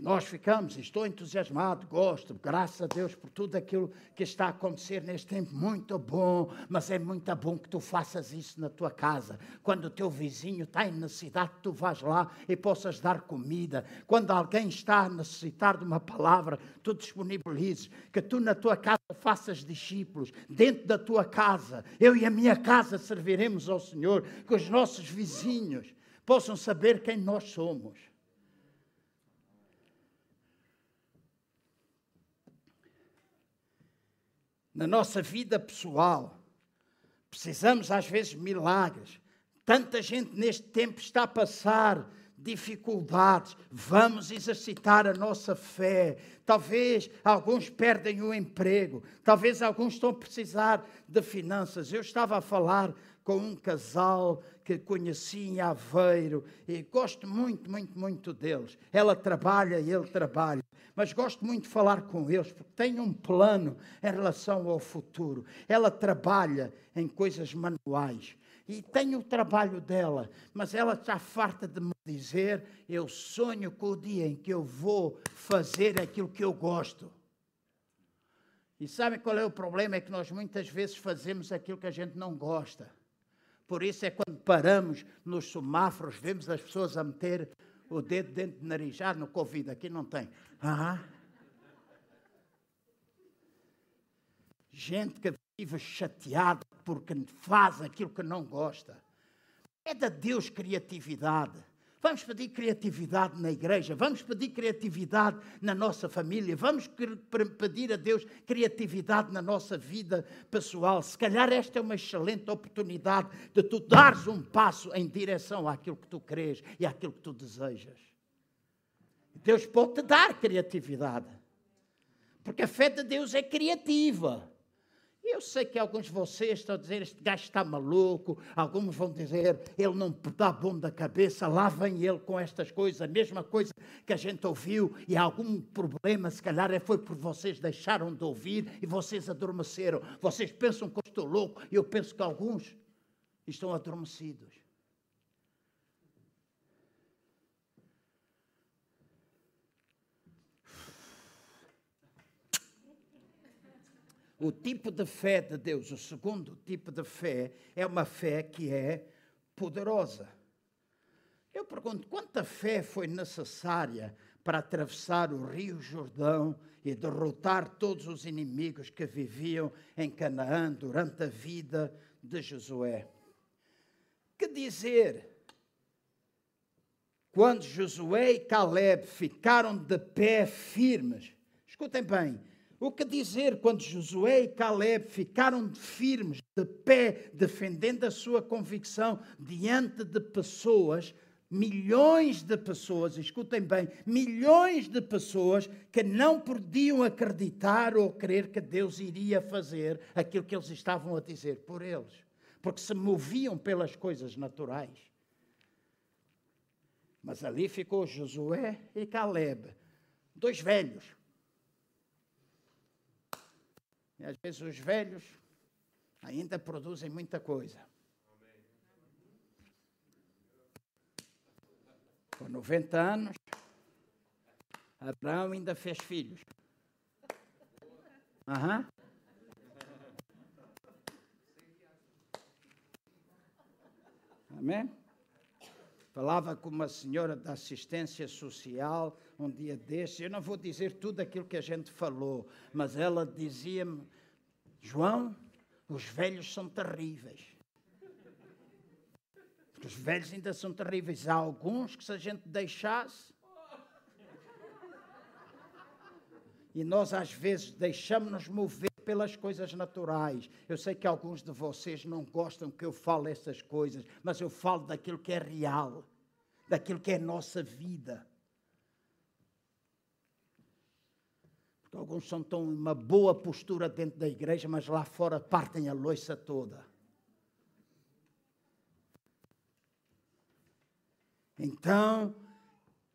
Nós ficamos, estou entusiasmado, gosto, graças a Deus por tudo aquilo que está a acontecer neste tempo, muito bom, mas é muito bom que tu faças isso na tua casa. Quando o teu vizinho está em necessidade, tu vais lá e possas dar comida. Quando alguém está a necessitar de uma palavra, tu disponibilizes, que tu na tua casa faças discípulos, dentro da tua casa. Eu e a minha casa serviremos ao Senhor, que os nossos vizinhos possam saber quem nós somos. Na nossa vida pessoal. Precisamos, às vezes, milagres. Tanta gente neste tempo está a passar dificuldades. Vamos exercitar a nossa fé. Talvez alguns perdem o emprego. Talvez alguns estão a precisar de finanças. Eu estava a falar com um casal que conheci em Aveiro e gosto muito, muito, muito deles. Ela trabalha e ele trabalha, mas gosto muito de falar com eles porque tem um plano em relação ao futuro. Ela trabalha em coisas manuais e tem o trabalho dela, mas ela está farta de me dizer: eu sonho com o dia em que eu vou fazer aquilo que eu gosto. E sabem qual é o problema? É que nós muitas vezes fazemos aquilo que a gente não gosta. Por isso é quando paramos nos semáforos, vemos as pessoas a meter o dedo dentro do nariz. Ah, no Covid, aqui não tem. Ah. Gente que vive chateada porque faz aquilo que não gosta. É da Deus criatividade. Vamos pedir criatividade na igreja, vamos pedir criatividade na nossa família, vamos pedir a Deus criatividade na nossa vida pessoal. Se calhar esta é uma excelente oportunidade de tu dares um passo em direção àquilo que tu crês e àquilo que tu desejas. Deus pode te dar criatividade, porque a fé de Deus é criativa. Eu sei que alguns de vocês estão a dizer, este gajo está maluco, alguns vão dizer, ele não dá bom da cabeça, lá vem ele com estas coisas, a mesma coisa que a gente ouviu, e algum problema, se calhar, é foi por vocês deixaram de ouvir e vocês adormeceram. Vocês pensam que eu estou louco, e eu penso que alguns estão adormecidos. O tipo de fé de Deus, o segundo tipo de fé, é uma fé que é poderosa. Eu pergunto, quanta fé foi necessária para atravessar o Rio Jordão e derrotar todos os inimigos que viviam em Canaã durante a vida de Josué? Que dizer quando Josué e Caleb ficaram de pé firmes? Escutem bem, o que dizer quando Josué e Caleb ficaram firmes, de pé, defendendo a sua convicção diante de pessoas, milhões de pessoas, escutem bem, milhões de pessoas que não podiam acreditar ou crer que Deus iria fazer aquilo que eles estavam a dizer por eles, porque se moviam pelas coisas naturais. Mas ali ficou Josué e Caleb, dois velhos E às vezes os velhos ainda produzem muita coisa. Com 90 anos, Abraão ainda fez filhos. Aham. Amém? Falava com uma senhora da assistência social um dia destes. Eu não vou dizer tudo aquilo que a gente falou, mas ela dizia-me: João, os velhos são terríveis. Porque os velhos ainda são terríveis. Há alguns que, se a gente deixasse. E nós, às vezes, deixamos-nos mover pelas coisas naturais. Eu sei que alguns de vocês não gostam que eu fale essas coisas, mas eu falo daquilo que é real, daquilo que é nossa vida. Porque alguns são tão uma boa postura dentro da igreja, mas lá fora partem a loiça toda. Então,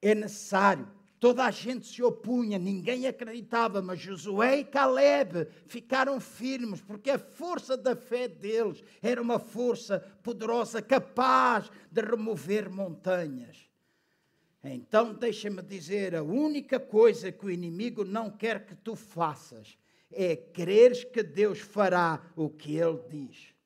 é necessário Toda a gente se opunha, ninguém acreditava, mas Josué e Caleb ficaram firmes, porque a força da fé deles era uma força poderosa, capaz de remover montanhas. Então, deixa-me dizer: a única coisa que o inimigo não quer que tu faças é creres que Deus fará o que ele diz.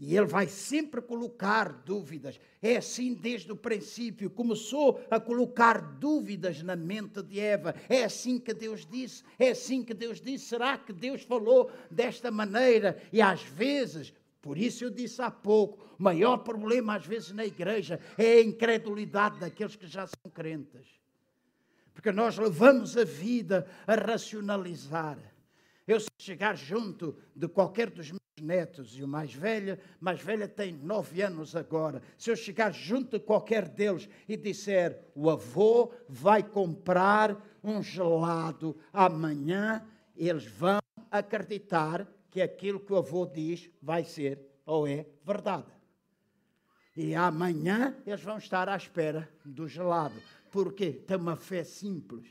E ele vai sempre colocar dúvidas. É assim desde o princípio. Começou a colocar dúvidas na mente de Eva. É assim que Deus disse. É assim que Deus disse. Será que Deus falou desta maneira? E às vezes, por isso eu disse há pouco, o maior problema às vezes na igreja é a incredulidade daqueles que já são crentes. Porque nós levamos a vida a racionalizar. Eu, se chegar junto de qualquer dos meus netos e o mais velho, mais velha tem nove anos agora. Se eu chegar junto de qualquer deles e disser o avô vai comprar um gelado amanhã, eles vão acreditar que aquilo que o avô diz vai ser ou é verdade. E amanhã eles vão estar à espera do gelado. Porque tem uma fé simples.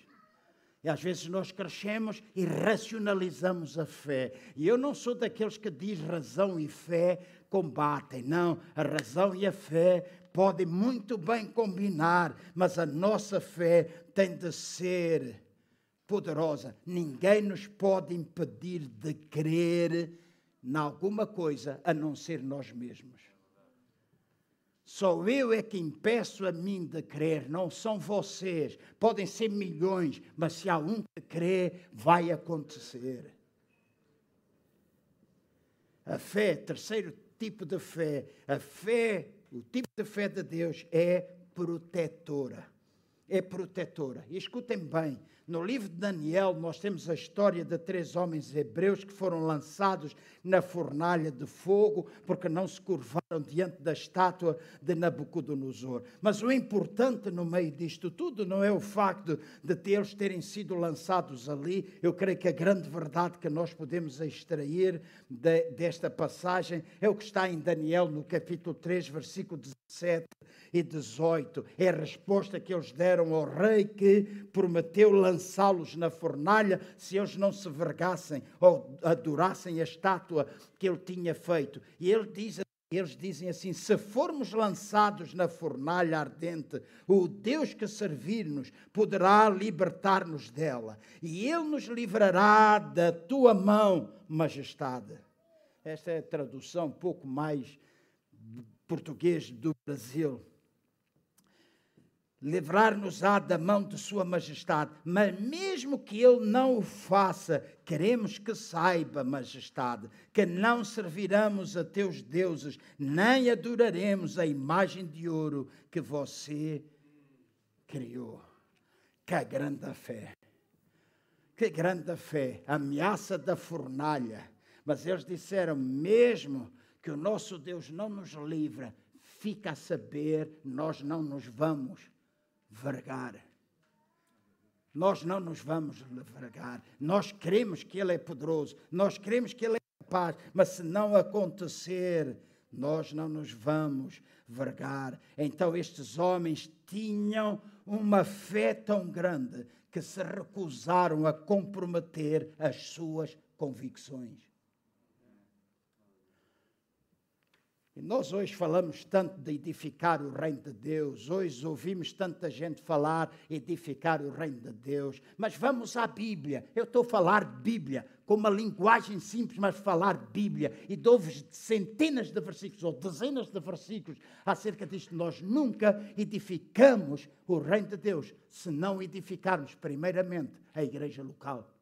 E às vezes nós crescemos e racionalizamos a fé. E eu não sou daqueles que diz razão e fé combatem. Não, a razão e a fé podem muito bem combinar, mas a nossa fé tem de ser poderosa. Ninguém nos pode impedir de crer em alguma coisa a não ser nós mesmos. Só eu é que impeço a mim de crer, não são vocês. Podem ser milhões, mas se há um que crê, vai acontecer. A fé, terceiro tipo de fé, a fé, o tipo de fé de Deus é protetora. É protetora. E escutem bem, no livro de Daniel, nós temos a história de três homens hebreus que foram lançados na fornalha de fogo porque não se curvaram diante da estátua de Nabucodonosor. Mas o importante no meio disto tudo não é o facto de eles terem sido lançados ali. Eu creio que a grande verdade que nós podemos extrair de, desta passagem é o que está em Daniel, no capítulo 3, versículo 17 e 18. É a resposta que eles deram ao rei que prometeu lançá-los na fornalha se eles não se vergassem ou adorassem a estátua que ele tinha feito. E ele diz eles dizem assim: se formos lançados na fornalha ardente, o Deus que servir-nos poderá libertar-nos dela, e Ele nos livrará da tua mão, majestade. Esta é a tradução um pouco mais português do Brasil livrar-nos-á da mão de Sua Majestade. Mas mesmo que Ele não o faça, queremos que saiba, Majestade, que não serviremos a teus deuses, nem adoraremos a imagem de ouro que você criou. Que grande fé! Que grande fé! Ameaça da fornalha. Mas eles disseram, mesmo que o nosso Deus não nos livra, fica a saber, nós não nos vamos vergar. Nós não nos vamos vergar. Nós queremos que Ele é poderoso. Nós queremos que Ele é capaz. Mas se não acontecer, nós não nos vamos vergar. Então estes homens tinham uma fé tão grande que se recusaram a comprometer as suas convicções. E nós hoje falamos tanto de edificar o reino de Deus, hoje ouvimos tanta gente falar edificar o reino de Deus, mas vamos à Bíblia. Eu estou a falar de Bíblia, com uma linguagem simples, mas falar Bíblia. E dou-vos centenas de versículos ou dezenas de versículos acerca disto. Nós nunca edificamos o reino de Deus se não edificarmos primeiramente a igreja local.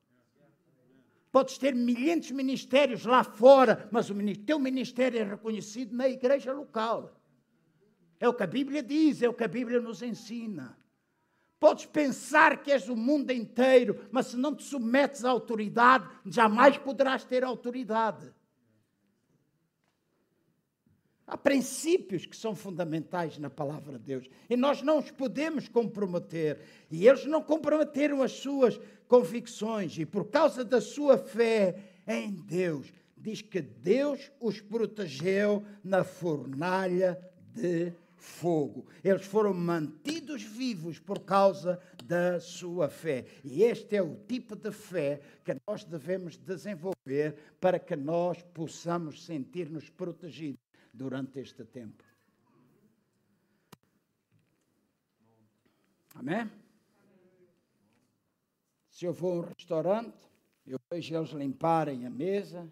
Podes ter milhentos ministérios lá fora, mas o teu ministério é reconhecido na igreja local. É o que a Bíblia diz, é o que a Bíblia nos ensina. Podes pensar que és o mundo inteiro, mas se não te submetes à autoridade, jamais poderás ter autoridade. Há princípios que são fundamentais na palavra de Deus e nós não os podemos comprometer. E eles não comprometeram as suas convicções e por causa da sua fé em Deus, diz que Deus os protegeu na fornalha de fogo. Eles foram mantidos vivos por causa da sua fé. E este é o tipo de fé que nós devemos desenvolver para que nós possamos sentir-nos protegidos durante este tempo. Amém? Se eu vou a um restaurante, eu vejo eles limparem a mesa,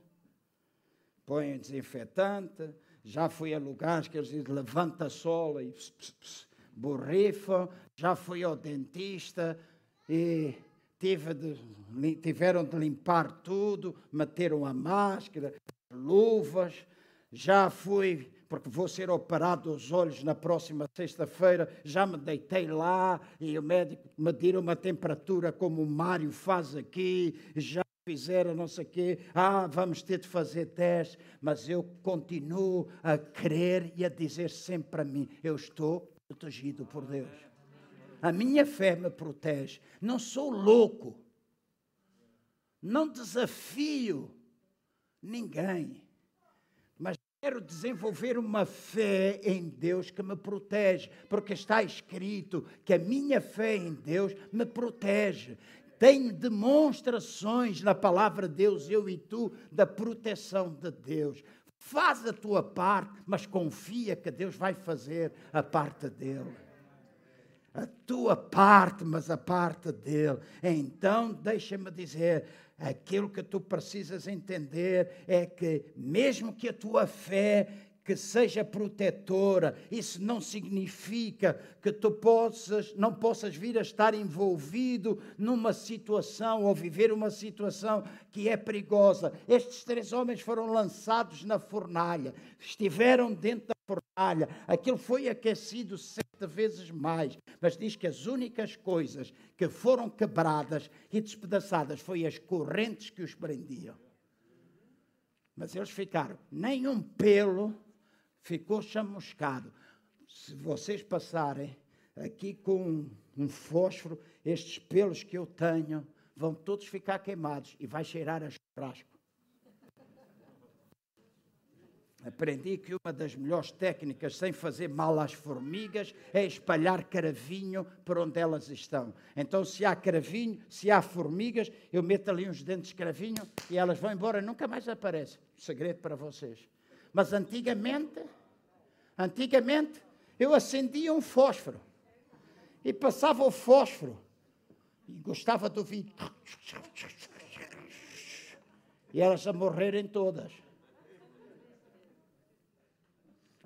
põem desinfetante. Já fui a lugares que eles dizem levanta a sola e pss, pss, pss, borrifam. Já fui ao dentista e tive de, tiveram de limpar tudo, meteram a máscara, luvas. Já fui porque vou ser operado dos olhos na próxima sexta-feira, já me deitei lá e o médico mediu uma temperatura como o Mário faz aqui, já fizeram não sei o quê, ah, vamos ter de fazer teste, mas eu continuo a crer e a dizer sempre para mim, eu estou protegido por Deus. A minha fé me protege. Não sou louco. Não desafio ninguém. Quero desenvolver uma fé em Deus que me protege, porque está escrito que a minha fé em Deus me protege. Tenho demonstrações na palavra de Deus, eu e tu, da proteção de Deus. Faz a tua parte, mas confia que Deus vai fazer a parte dele. A tua parte, mas a parte dele. Então, deixa-me dizer, aquilo que tu precisas entender é que, mesmo que a tua fé que seja protetora. Isso não significa que tu possas, não possas vir a estar envolvido numa situação ou viver uma situação que é perigosa. Estes três homens foram lançados na fornalha, estiveram dentro fornalha, aquilo foi aquecido sete vezes mais, mas diz que as únicas coisas que foram quebradas e despedaçadas foi as correntes que os prendiam. Mas eles ficaram, nem um pelo ficou chamuscado. Se vocês passarem aqui com um fósforo, estes pelos que eu tenho vão todos ficar queimados e vai cheirar a churrasco. Aprendi que uma das melhores técnicas sem fazer mal às formigas é espalhar cravinho por onde elas estão. Então, se há cravinho, se há formigas, eu meto ali uns dentes de cravinho e elas vão embora, nunca mais aparecem. Segredo para vocês. Mas antigamente, antigamente, eu acendia um fósforo e passava o fósforo e gostava de ouvir. E elas a morrerem todas.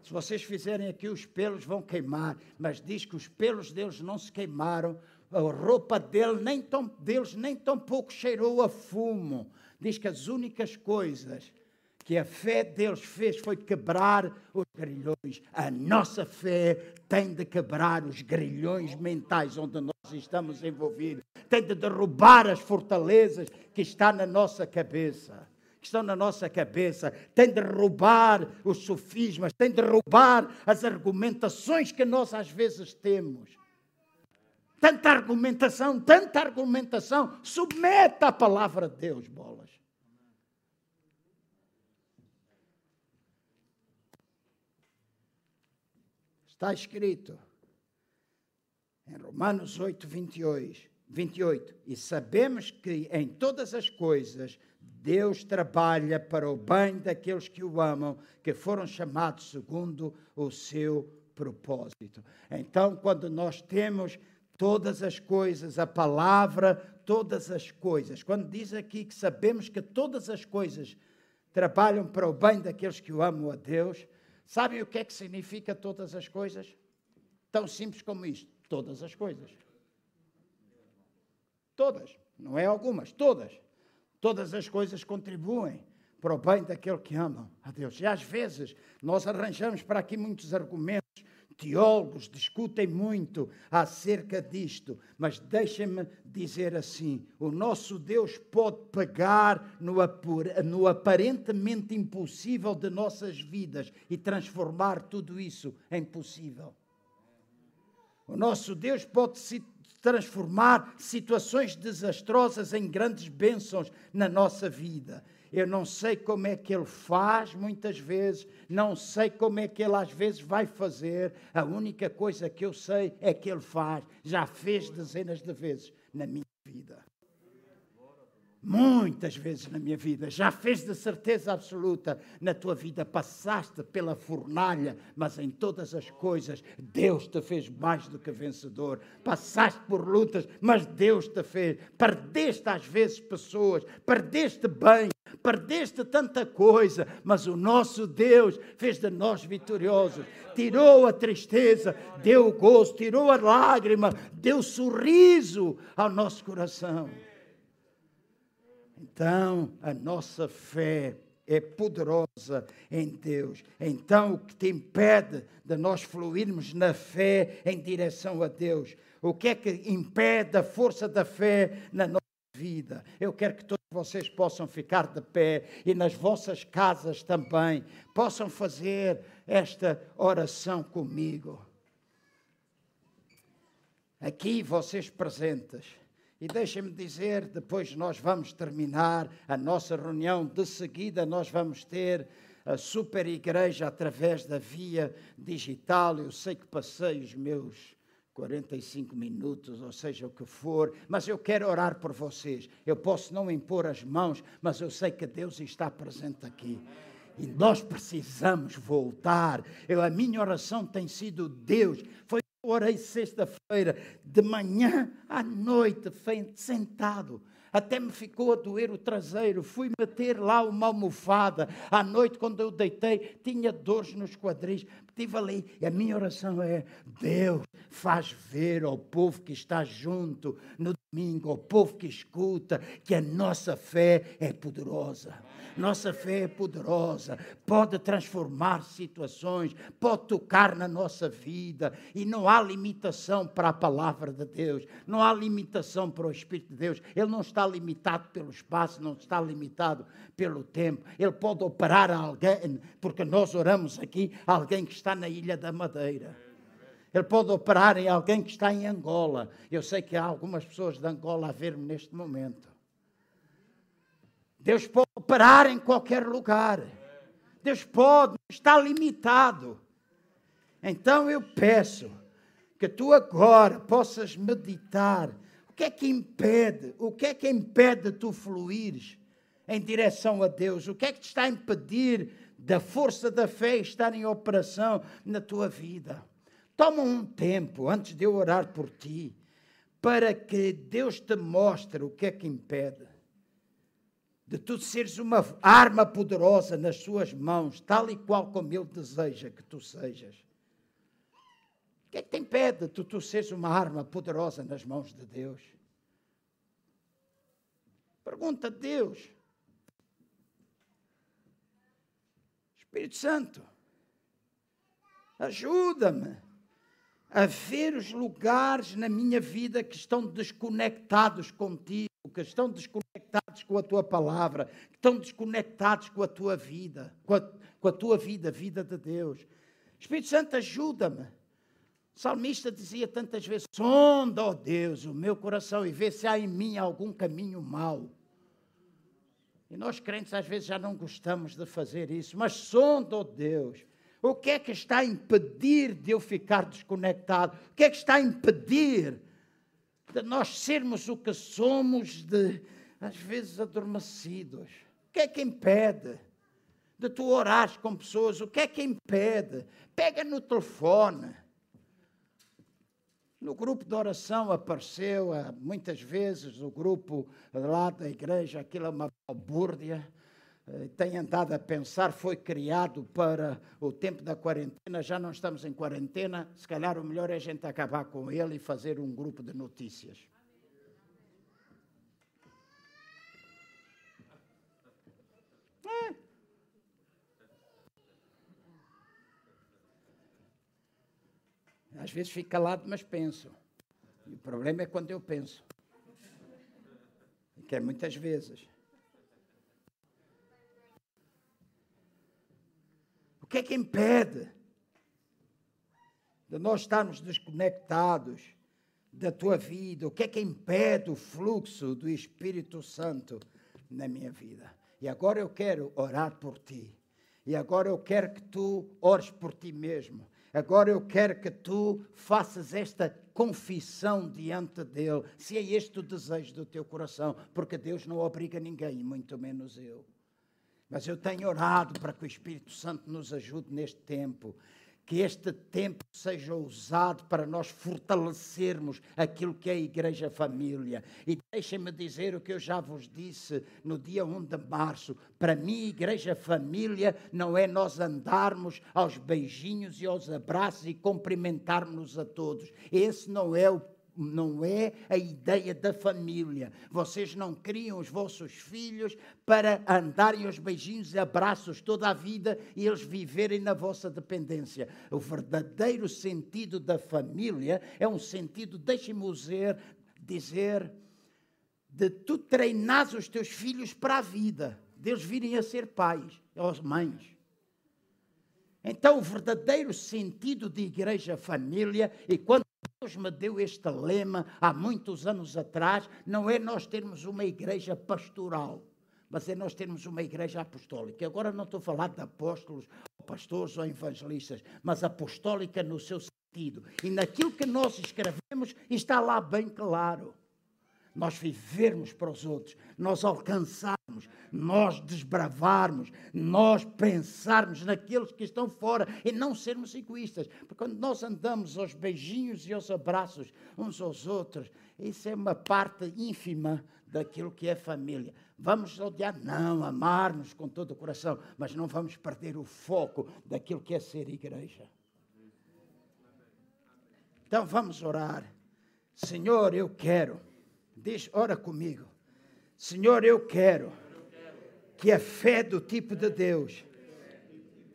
Se vocês fizerem aqui, os pelos vão queimar, mas diz que os pelos deles não se queimaram, a roupa dele nem tão, deles nem tão pouco cheirou a fumo. Diz que as únicas coisas que a fé deles fez foi quebrar os grilhões. A nossa fé tem de quebrar os grilhões mentais onde nós estamos envolvidos. Tem de derrubar as fortalezas que estão na nossa cabeça. Que estão na nossa cabeça, tem de roubar os sofismas, tem de roubar as argumentações que nós às vezes temos. Tanta argumentação, tanta argumentação, submeta a palavra de Deus, bolas. Está escrito em Romanos 8, 28, 28. E sabemos que em todas as coisas Deus trabalha para o bem daqueles que o amam, que foram chamados segundo o seu propósito. Então, quando nós temos todas as coisas, a palavra, todas as coisas, quando diz aqui que sabemos que todas as coisas trabalham para o bem daqueles que o amam a Deus, Sabem o que é que significa todas as coisas? Tão simples como isto: todas as coisas. Todas, não é algumas, todas. Todas as coisas contribuem para o bem daquele que amam a Deus. E às vezes nós arranjamos para aqui muitos argumentos teólogos discutem muito acerca disto, mas deixem-me dizer assim: o nosso Deus pode pegar no, no, aparentemente impossível de nossas vidas e transformar tudo isso em possível. O nosso Deus pode se transformar situações desastrosas em grandes bênçãos na nossa vida. Eu não sei como é que ele faz muitas vezes, não sei como é que ele às vezes vai fazer. A única coisa que eu sei é que ele faz. Já fez dezenas de vezes na minha vida. Muitas vezes na minha vida, já fez de certeza absoluta na tua vida, passaste pela fornalha, mas em todas as coisas Deus te fez mais do que vencedor. Passaste por lutas, mas Deus te fez. Perdeste às vezes pessoas, perdeste bem, perdeste tanta coisa, mas o nosso Deus fez de nós vitoriosos. Tirou a tristeza, deu o gozo, tirou a lágrima, deu sorriso ao nosso coração. Então, a nossa fé é poderosa em Deus. Então, o que te impede de nós fluirmos na fé em direção a Deus? O que é que impede a força da fé na nossa vida? Eu quero que todos vocês possam ficar de pé e nas vossas casas também possam fazer esta oração comigo. Aqui, vocês presentes. E deixem-me dizer, depois nós vamos terminar a nossa reunião, de seguida nós vamos ter a super igreja através da via digital. Eu sei que passei os meus 45 minutos, ou seja o que for, mas eu quero orar por vocês. Eu posso não impor as mãos, mas eu sei que Deus está presente aqui. E nós precisamos voltar. Eu, a minha oração tem sido: Deus, foi orei sexta-feira, de manhã à noite, sentado. Até me ficou a doer o traseiro. Fui meter lá uma almofada. À noite, quando eu deitei, tinha dores nos quadris. Estive ali. E a minha oração é: Deus, faz ver ao povo que está junto no domingo, ao povo que escuta, que a nossa fé é poderosa. Nossa fé é poderosa, pode transformar situações, pode tocar na nossa vida e não há limitação para a palavra de Deus, não há limitação para o Espírito de Deus. Ele não está limitado pelo espaço, não está limitado pelo tempo. Ele pode operar a alguém, porque nós oramos aqui, alguém que está na Ilha da Madeira. Ele pode operar em alguém que está em Angola. Eu sei que há algumas pessoas de Angola a ver-me neste momento. Deus pode operar em qualquer lugar. Deus pode, está limitado. Então eu peço que tu agora possas meditar. O que é que impede? O que é que impede tu fluires em direção a Deus? O que é que te está a impedir da força da fé estar em operação na tua vida? Toma um tempo antes de eu orar por ti, para que Deus te mostre o que é que impede de tu seres uma arma poderosa nas suas mãos, tal e qual como Ele deseja que tu sejas. O que é que te impede de tu seres uma arma poderosa nas mãos de Deus? Pergunta a Deus. Espírito Santo, ajuda-me a ver os lugares na minha vida que estão desconectados contigo, que estão desconectados com a tua palavra, que estão desconectados com a tua vida, com a, com a tua vida, vida de Deus. Espírito Santo, ajuda-me. O salmista dizia tantas vezes: sonda, ó Deus, o meu coração e vê se há em mim algum caminho mau. E nós crentes às vezes já não gostamos de fazer isso, mas sonda, ó Deus o que é que está a impedir de eu ficar desconectado? O que é que está a impedir de nós sermos o que somos, de às vezes adormecidos? O que é que impede de tu orares com pessoas? O que é que impede? Pega no telefone. No grupo de oração apareceu muitas vezes o grupo lá da igreja, aquilo é uma balbúrdia. Eh, tenho andado a pensar, foi criado para o tempo da quarentena, já não estamos em quarentena, se calhar o melhor é a gente acabar com ele e fazer um grupo de notícias. É. Às vezes fico calado, mas penso. E o problema é quando eu penso. Que é muitas vezes. O que é que impede de nós estarmos desconectados da tua vida? O que é que impede o fluxo do Espírito Santo na minha vida? E agora eu quero orar por ti. E agora eu quero que tu ores por ti mesmo. Agora eu quero que tu faças esta confissão diante dele, se é este o desejo do teu coração, porque Deus não obriga ninguém, muito menos eu. Mas eu tenho orado para que o Espírito Santo nos ajude neste tempo. Que este tempo seja usado para nós fortalecermos aquilo que é a Igreja Família. E deixem-me dizer o que eu já vos disse no dia 1 de março. Para mim, Igreja Família não é nós andarmos aos beijinhos e aos abraços e cumprimentarmos a todos. Esse não é o não é a ideia da família. Vocês não criam os vossos filhos para andarem aos beijinhos e abraços toda a vida e eles viverem na vossa dependência. O verdadeiro sentido da família é um sentido, deixem-me dizer, dizer, de tu treinares os teus filhos para a vida, deles virem a ser pais, ou mães. Então, o verdadeiro sentido de igreja família, e quando Deus me deu este lema há muitos anos atrás, não é nós termos uma igreja pastoral, mas é nós termos uma igreja apostólica. Agora não estou a falar de apóstolos, ou pastores ou evangelistas, mas apostólica no seu sentido. E naquilo que nós escrevemos está lá bem claro. Nós vivermos para os outros, nós alcançarmos, nós desbravarmos, nós pensarmos naqueles que estão fora e não sermos egoístas. Porque quando nós andamos aos beijinhos e aos abraços uns aos outros, isso é uma parte ínfima daquilo que é família. Vamos odiar? Não, amar-nos com todo o coração, mas não vamos perder o foco daquilo que é ser igreja. Então vamos orar. Senhor, eu quero Diz, ora comigo. Senhor, eu quero que a fé do tipo de Deus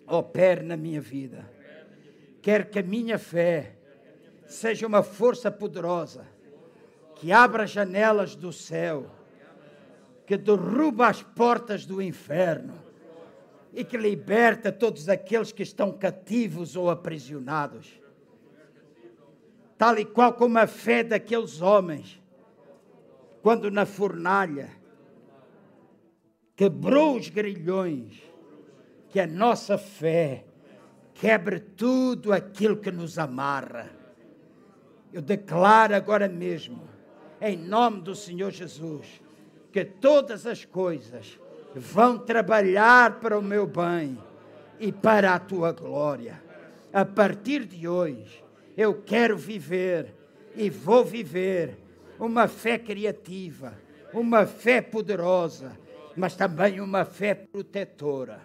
opere na minha vida. Quero que a minha fé seja uma força poderosa que abra janelas do céu, que derruba as portas do inferno e que liberta todos aqueles que estão cativos ou aprisionados. Tal e qual como a fé daqueles homens quando na fornalha quebrou os grilhões, que a nossa fé quebre tudo aquilo que nos amarra. Eu declaro agora mesmo, em nome do Senhor Jesus, que todas as coisas vão trabalhar para o meu bem e para a tua glória. A partir de hoje, eu quero viver e vou viver uma fé criativa, uma fé poderosa, mas também uma fé protetora.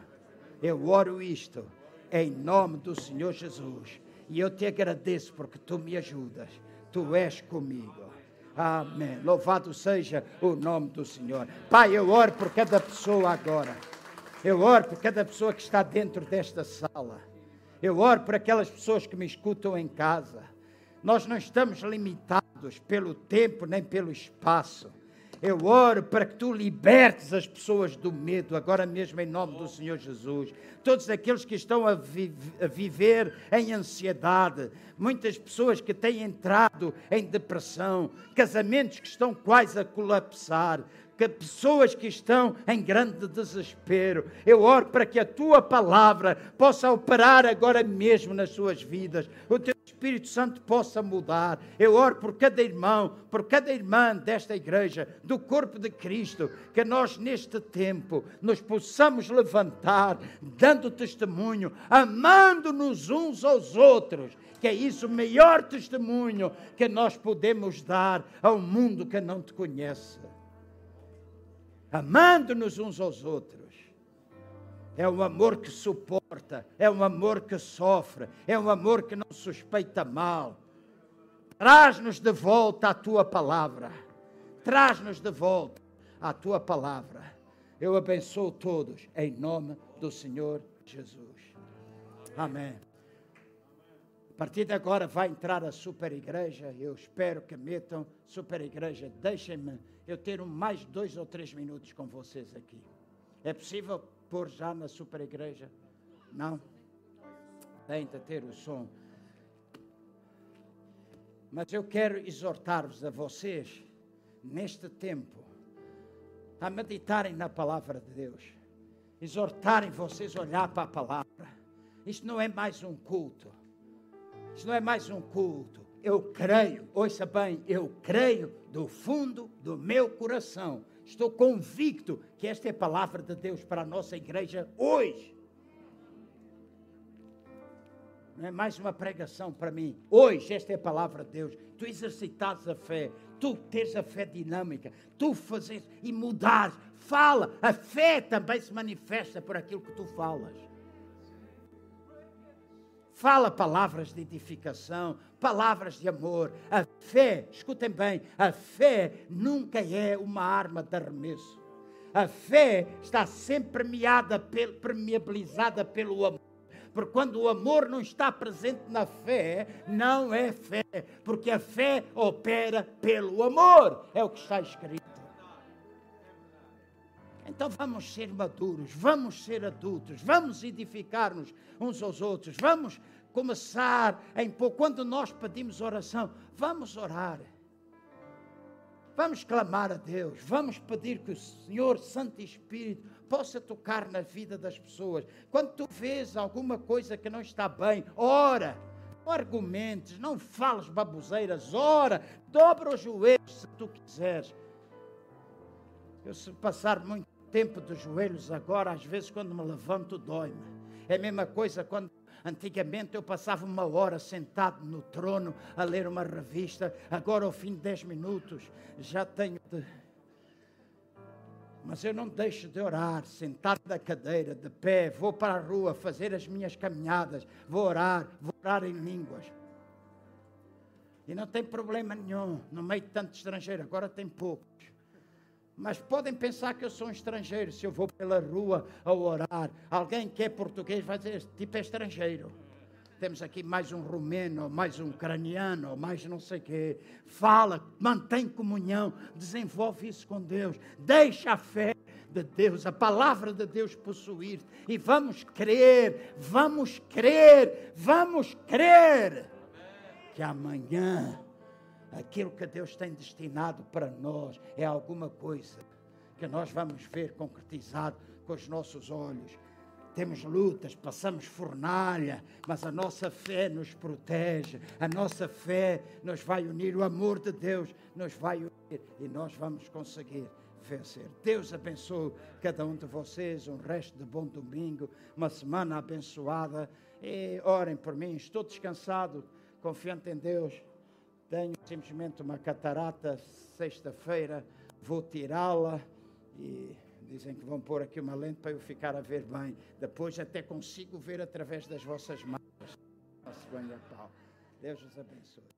Eu oro isto em nome do Senhor Jesus. E eu te agradeço porque tu me ajudas. Tu és comigo. Amém. Louvado seja o nome do Senhor. Pai, eu oro por cada pessoa agora. Eu oro por cada pessoa que está dentro desta sala. Eu oro por aquelas pessoas que me escutam em casa. Nós não estamos limitados pelo tempo nem pelo espaço. Eu oro para que tu libertes as pessoas do medo, agora mesmo em nome do Senhor Jesus. Todos aqueles que estão a, vi a, viver em ansiedade, muitas pessoas que têm entrado em depressão, casamentos que estão quase a colapsar, que pessoas que estão em grande desespero. Eu oro para que a tua palavra possa operar agora mesmo nas suas vidas. O teu Espírito Santo possa mudar. Eu oro por cada irmão, por cada irmã desta igreja, do corpo de Cristo, que nós neste tempo nos possamos levantar, dando testemunho, amando-nos uns aos outros que é isso o melhor testemunho que nós podemos dar ao mundo que não te conhece amando-nos uns aos outros. É um amor que suporta, é um amor que sofre, é um amor que não suspeita mal. Traz-nos de volta a tua palavra. Traz-nos de volta a tua palavra. Eu abençoo todos em nome do Senhor Jesus. Amém. A partir de agora vai entrar a super igreja. Eu espero que metam super igreja. Deixem-me eu ter mais dois ou três minutos com vocês aqui. É possível pôr já na super igreja? Não? Tenta ter o som. Mas eu quero exortar-vos a vocês, neste tempo, a meditarem na palavra de Deus. Exortarem vocês a olhar para a palavra. Isto não é mais um culto. Isto não é mais um culto eu creio, ouça bem, eu creio do fundo do meu coração, estou convicto que esta é a palavra de Deus para a nossa igreja hoje. Não é mais uma pregação para mim. Hoje, esta é a palavra de Deus. Tu exercitares a fé, tu tens a fé dinâmica, tu fazes e mudares. Fala, a fé também se manifesta por aquilo que tu falas. Fala palavras de edificação, palavras de amor. A fé, escutem bem, a fé nunca é uma arma de arremesso. A fé está sempre permeada, permeabilizada pelo amor. Porque quando o amor não está presente na fé, não é fé. Porque a fé opera pelo amor. É o que está escrito. Então vamos ser maduros, vamos ser adultos, vamos edificar-nos uns aos outros, vamos começar em quando nós pedimos oração, vamos orar. Vamos clamar a Deus, vamos pedir que o Senhor Santo Espírito possa tocar na vida das pessoas. Quando tu vês alguma coisa que não está bem, ora. Não argumentes, não fales baboseiras, ora, dobra os joelhos se tu quiseres Eu, se passar muito tempo dos joelhos agora, às vezes, quando me levanto, dói-me. É a mesma coisa quando Antigamente eu passava uma hora sentado no trono a ler uma revista, agora ao fim de 10 minutos já tenho de. Mas eu não deixo de orar, sentado na cadeira, de pé, vou para a rua fazer as minhas caminhadas, vou orar, vou orar em línguas. E não tem problema nenhum, no meio de tanto estrangeiro, agora tem poucos. Mas podem pensar que eu sou um estrangeiro se eu vou pela rua a orar. Alguém que é português vai dizer: tipo é estrangeiro. Temos aqui mais um romeno, mais um ucraniano, mais não sei o quê. Fala, mantém comunhão, desenvolve isso com Deus. Deixa a fé de Deus, a palavra de Deus possuir. E vamos crer, vamos crer, vamos crer que amanhã aquilo que Deus tem destinado para nós é alguma coisa que nós vamos ver concretizado com os nossos olhos. Temos lutas, passamos fornalha, mas a nossa fé nos protege, a nossa fé nos vai unir, o amor de Deus nos vai unir e nós vamos conseguir vencer. Deus abençoe cada um de vocês, um resto de bom domingo, uma semana abençoada. E orem por mim, estou descansado, confiante em Deus. Tenho simplesmente uma catarata sexta-feira, vou tirá-la e dizem que vão pôr aqui uma lente para eu ficar a ver bem. Depois até consigo ver através das vossas mãos. Deus os abençoe.